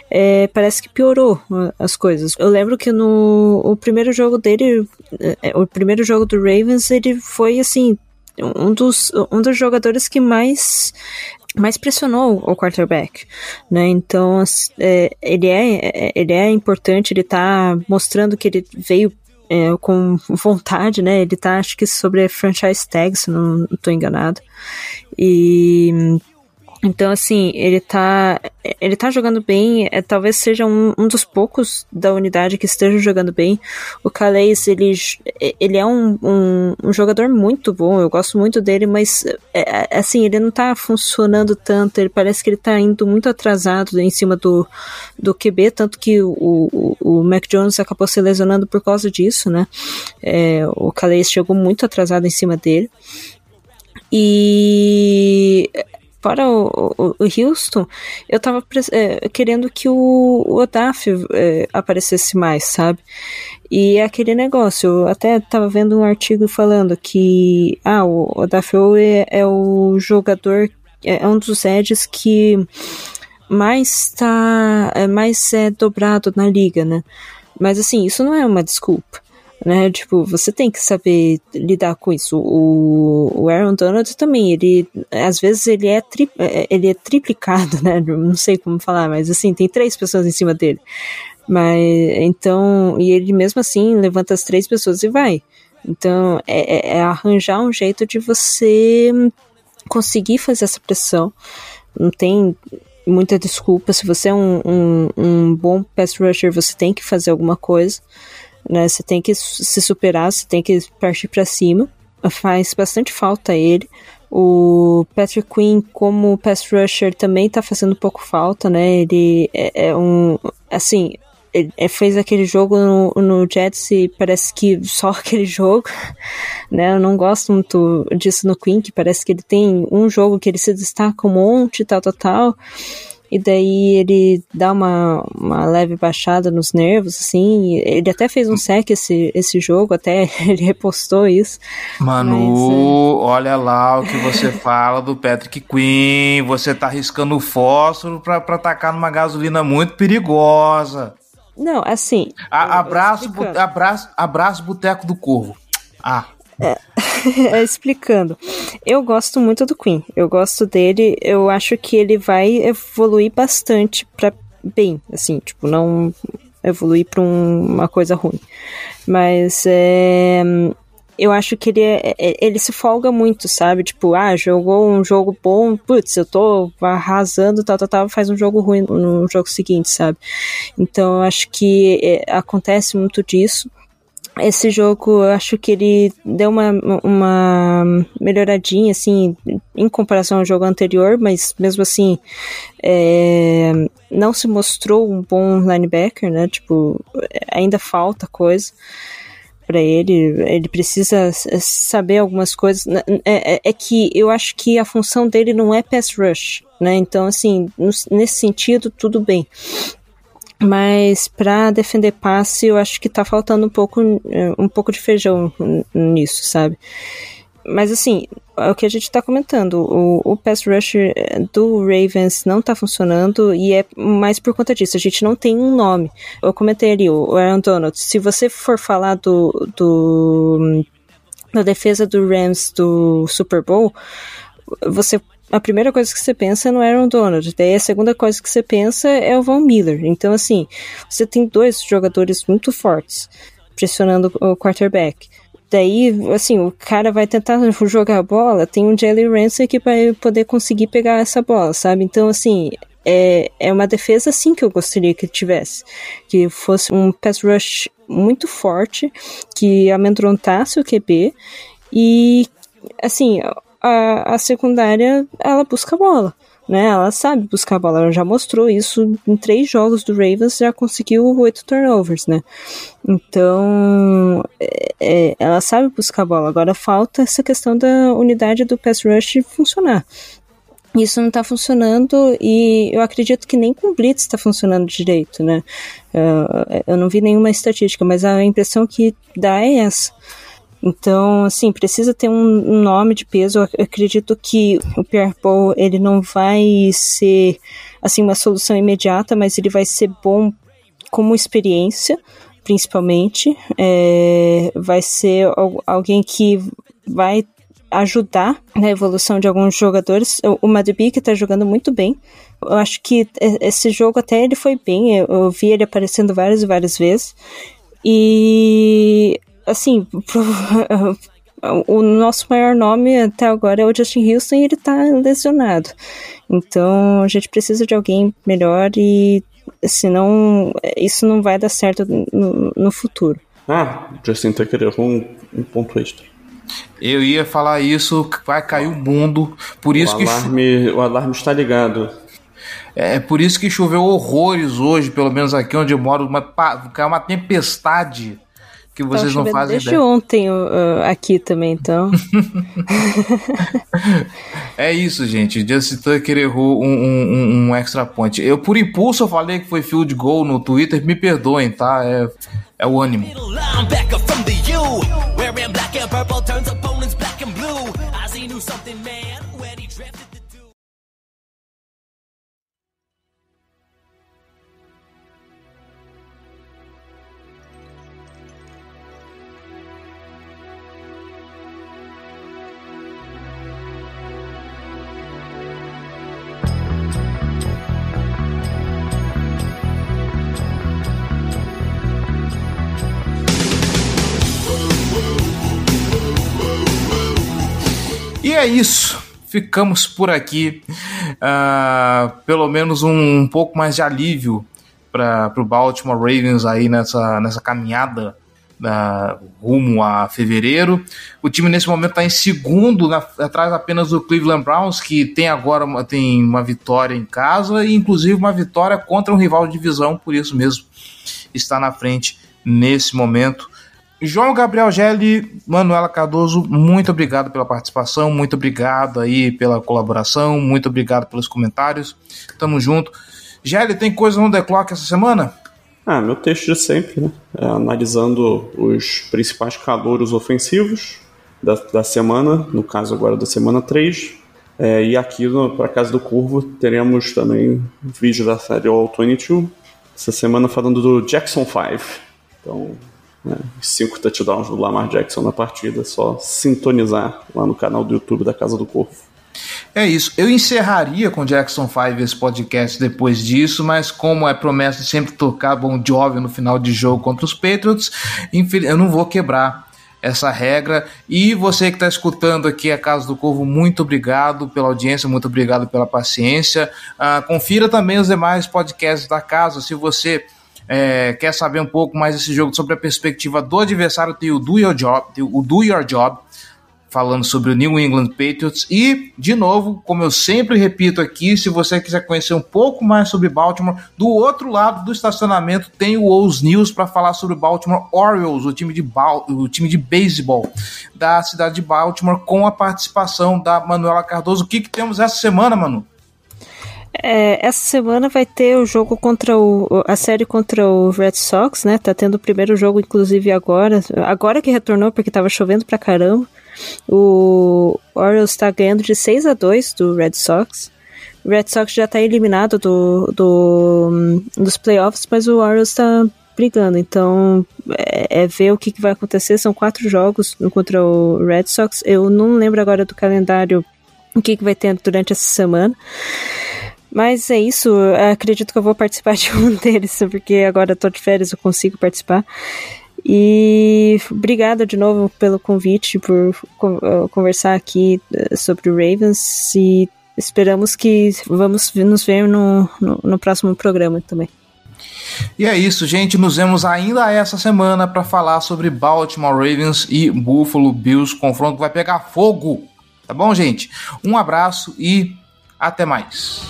é, parece que piorou as coisas. Eu lembro que no o primeiro jogo dele, é, o primeiro jogo do Ravens, ele foi assim um dos, um dos jogadores que mais mais pressionou o quarterback, né? Então é, ele é ele é importante, ele tá mostrando que ele veio é, com vontade, né? Ele tá, acho que sobre franchise tag, se não, não tô enganado. E então, assim, ele tá, ele tá jogando bem, é, talvez seja um, um dos poucos da unidade que esteja jogando bem. O Calais, ele, ele é um, um, um jogador muito bom, eu gosto muito dele, mas, é, é assim, ele não tá funcionando tanto, ele parece que ele tá indo muito atrasado em cima do, do QB, tanto que o, o, o Mac Jones acabou se lesionando por causa disso, né? É, o Calais chegou muito atrasado em cima dele. E para o, o, o Houston, eu tava é, querendo que o, o Odaf é, aparecesse mais, sabe? E é aquele negócio, eu até tava vendo um artigo falando que ah, o Odaf é, é o jogador, é, é um dos edges que mais tá, é, mais é dobrado na liga, né? Mas assim, isso não é uma desculpa né? Tipo, você tem que saber lidar com isso. O, o Aaron Donald também, ele, às vezes ele é, tri, é, ele é triplicado, né? Não sei como falar, mas assim, tem três pessoas em cima dele. Mas, então, e ele mesmo assim levanta as três pessoas e vai. Então, é, é, é arranjar um jeito de você conseguir fazer essa pressão. Não tem muita desculpa. Se você é um, um, um bom pass rusher, você tem que fazer alguma coisa né? Você tem que se superar, você tem que partir para cima. Faz bastante falta ele. O Patrick Quinn, como pass rusher, também tá fazendo pouco falta, né? Ele é, é um. Assim, ele fez aquele jogo no, no Jets e parece que só aquele jogo, né? Eu não gosto muito disso no Quinn, que parece que ele tem um jogo que ele se destaca um monte, tal, tal, tal e daí ele dá uma, uma leve baixada nos nervos, assim. Ele até fez um sec esse, esse jogo, até ele repostou isso.
Manu, mas, é... olha lá o que você fala do Patrick Quinn. Você tá riscando fósforo pra, pra atacar numa gasolina muito perigosa.
Não, assim.
A, abraço, abraço, abraço, Boteco do Corvo. Ah.
É, explicando. Eu gosto muito do Queen. Eu gosto dele. Eu acho que ele vai evoluir bastante para bem, assim, tipo, não evoluir para um, uma coisa ruim. Mas é, eu acho que ele, é, é, ele se folga muito, sabe? Tipo, ah, jogou um jogo bom, putz, eu tô arrasando, tal, tal, tal, faz um jogo ruim no jogo seguinte, sabe? Então eu acho que é, acontece muito disso esse jogo, eu acho que ele deu uma, uma melhoradinha, assim, em comparação ao jogo anterior, mas mesmo assim, é, não se mostrou um bom linebacker, né? Tipo, ainda falta coisa para ele, ele precisa saber algumas coisas. É, é, é, que eu acho que a função dele não é pass rush, né? Então, assim, nesse sentido, tudo bem. Mas para defender passe, eu acho que tá faltando um pouco, um pouco de feijão nisso, sabe? Mas assim, é o que a gente tá comentando. O, o pass rush do Ravens não tá funcionando e é mais por conta disso. A gente não tem um nome. Eu comentei ali, o Aaron Donald. Se você for falar do, do da defesa do Rams do Super Bowl, você a primeira coisa que você pensa é no Aaron Donald, daí a segunda coisa que você pensa é o Von Miller. Então, assim, você tem dois jogadores muito fortes pressionando o quarterback. Daí, assim, o cara vai tentar jogar a bola, tem um Jelly Ramsey que vai poder conseguir pegar essa bola, sabe? Então, assim, é, é uma defesa assim que eu gostaria que tivesse. Que fosse um pass rush muito forte, que amedrontasse o QB e, assim, a, a secundária, ela busca bola né? Ela sabe buscar a bola, ela já mostrou isso em três jogos do Ravens, já conseguiu oito turnovers, né? Então, é, é, ela sabe buscar a bola. Agora falta essa questão da unidade do pass rush funcionar. Isso não está funcionando e eu acredito que nem com Blitz está funcionando direito, né? Uh, eu não vi nenhuma estatística, mas a impressão que dá é essa. Então, assim, precisa ter um, nome de peso. Eu acredito que o Pierre Paul, ele não vai ser, assim, uma solução imediata, mas ele vai ser bom como experiência, principalmente. É, vai ser alguém que vai ajudar na evolução de alguns jogadores. O Madubi que está jogando muito bem. Eu acho que esse jogo até ele foi bem. Eu, eu vi ele aparecendo várias e várias vezes. E assim, o nosso maior nome até agora é o Justin Houston e ele tá lesionado. Então a gente precisa de alguém melhor e senão isso não vai dar certo no, no futuro.
Ah, Justin Tucker errou um, um ponto extra.
Eu ia falar isso, vai cair o mundo. Por isso
o alarme, que. O alarme está ligado.
É por isso que choveu horrores hoje, pelo menos aqui onde eu moro. Uma, caiu uma tempestade que vocês não fazem
desde ideia. ontem uh, aqui também, então.
é isso, gente. Justin Tucker errou um, um, um, extra point. Eu, por impulso, eu falei que foi field goal no Twitter. Me perdoem, tá? É, é o ânimo. É isso. Ficamos por aqui. Uh, pelo menos um, um, pouco mais de alívio para o Baltimore Ravens aí nessa, nessa caminhada uh, rumo a fevereiro. O time nesse momento está em segundo, na, atrás apenas do Cleveland Browns, que tem agora uma, tem uma vitória em casa e inclusive uma vitória contra um rival de divisão, por isso mesmo está na frente nesse momento. João Gabriel Gelli, Manuela Cardoso, muito obrigado pela participação, muito obrigado aí pela colaboração, muito obrigado pelos comentários. Tamo junto. Gelli, tem coisa no The Clock essa semana?
Ah, meu texto de sempre, né? É, analisando os principais calouros ofensivos da, da semana, no caso agora da semana 3. É, e aqui para Casa do Curvo teremos também vídeo da série All 22, essa semana falando do Jackson 5. Então, né, cinco touchdowns do Lamar Jackson na partida, só sintonizar lá no canal do YouTube da Casa do Corvo.
É isso. Eu encerraria com Jackson 5 esse podcast depois disso, mas como é promessa de sempre tocar Bom Jovi no final de jogo contra os Patriots, eu não vou quebrar essa regra. E você que está escutando aqui a Casa do Corvo, muito obrigado pela audiência, muito obrigado pela paciência. Uh, confira também os demais podcasts da casa. Se você é, quer saber um pouco mais desse jogo sobre a perspectiva do adversário, tem o Do Your Job, o Do Your Job, falando sobre o New England Patriots. E, de novo, como eu sempre repito aqui, se você quiser conhecer um pouco mais sobre Baltimore, do outro lado do estacionamento tem o O's News para falar sobre o Baltimore Orioles, o time de, o time de beisebol da cidade de Baltimore, com a participação da Manuela Cardoso. O que, que temos essa semana, Manu?
É, essa semana vai ter o jogo contra o. a série contra o Red Sox, né? Tá tendo o primeiro jogo, inclusive, agora. Agora que retornou, porque tava chovendo pra caramba. O Orioles tá ganhando de 6 a 2 do Red Sox. O Red Sox já tá eliminado do, do, dos playoffs, mas o Orioles tá brigando. Então, é, é ver o que, que vai acontecer. São quatro jogos contra o Red Sox. Eu não lembro agora do calendário o que, que vai ter durante essa semana. Mas é isso, eu acredito que eu vou participar de um deles, porque agora estou de férias, eu consigo participar. E obrigada de novo pelo convite, por conversar aqui eh, sobre o Ravens e esperamos que vamos nos ver no, no, no próximo programa também.
E é isso, gente. Nos vemos ainda essa semana para falar sobre Baltimore Ravens e Buffalo Bills. Confronto vai pegar fogo Tá bom, gente? Um abraço e até mais.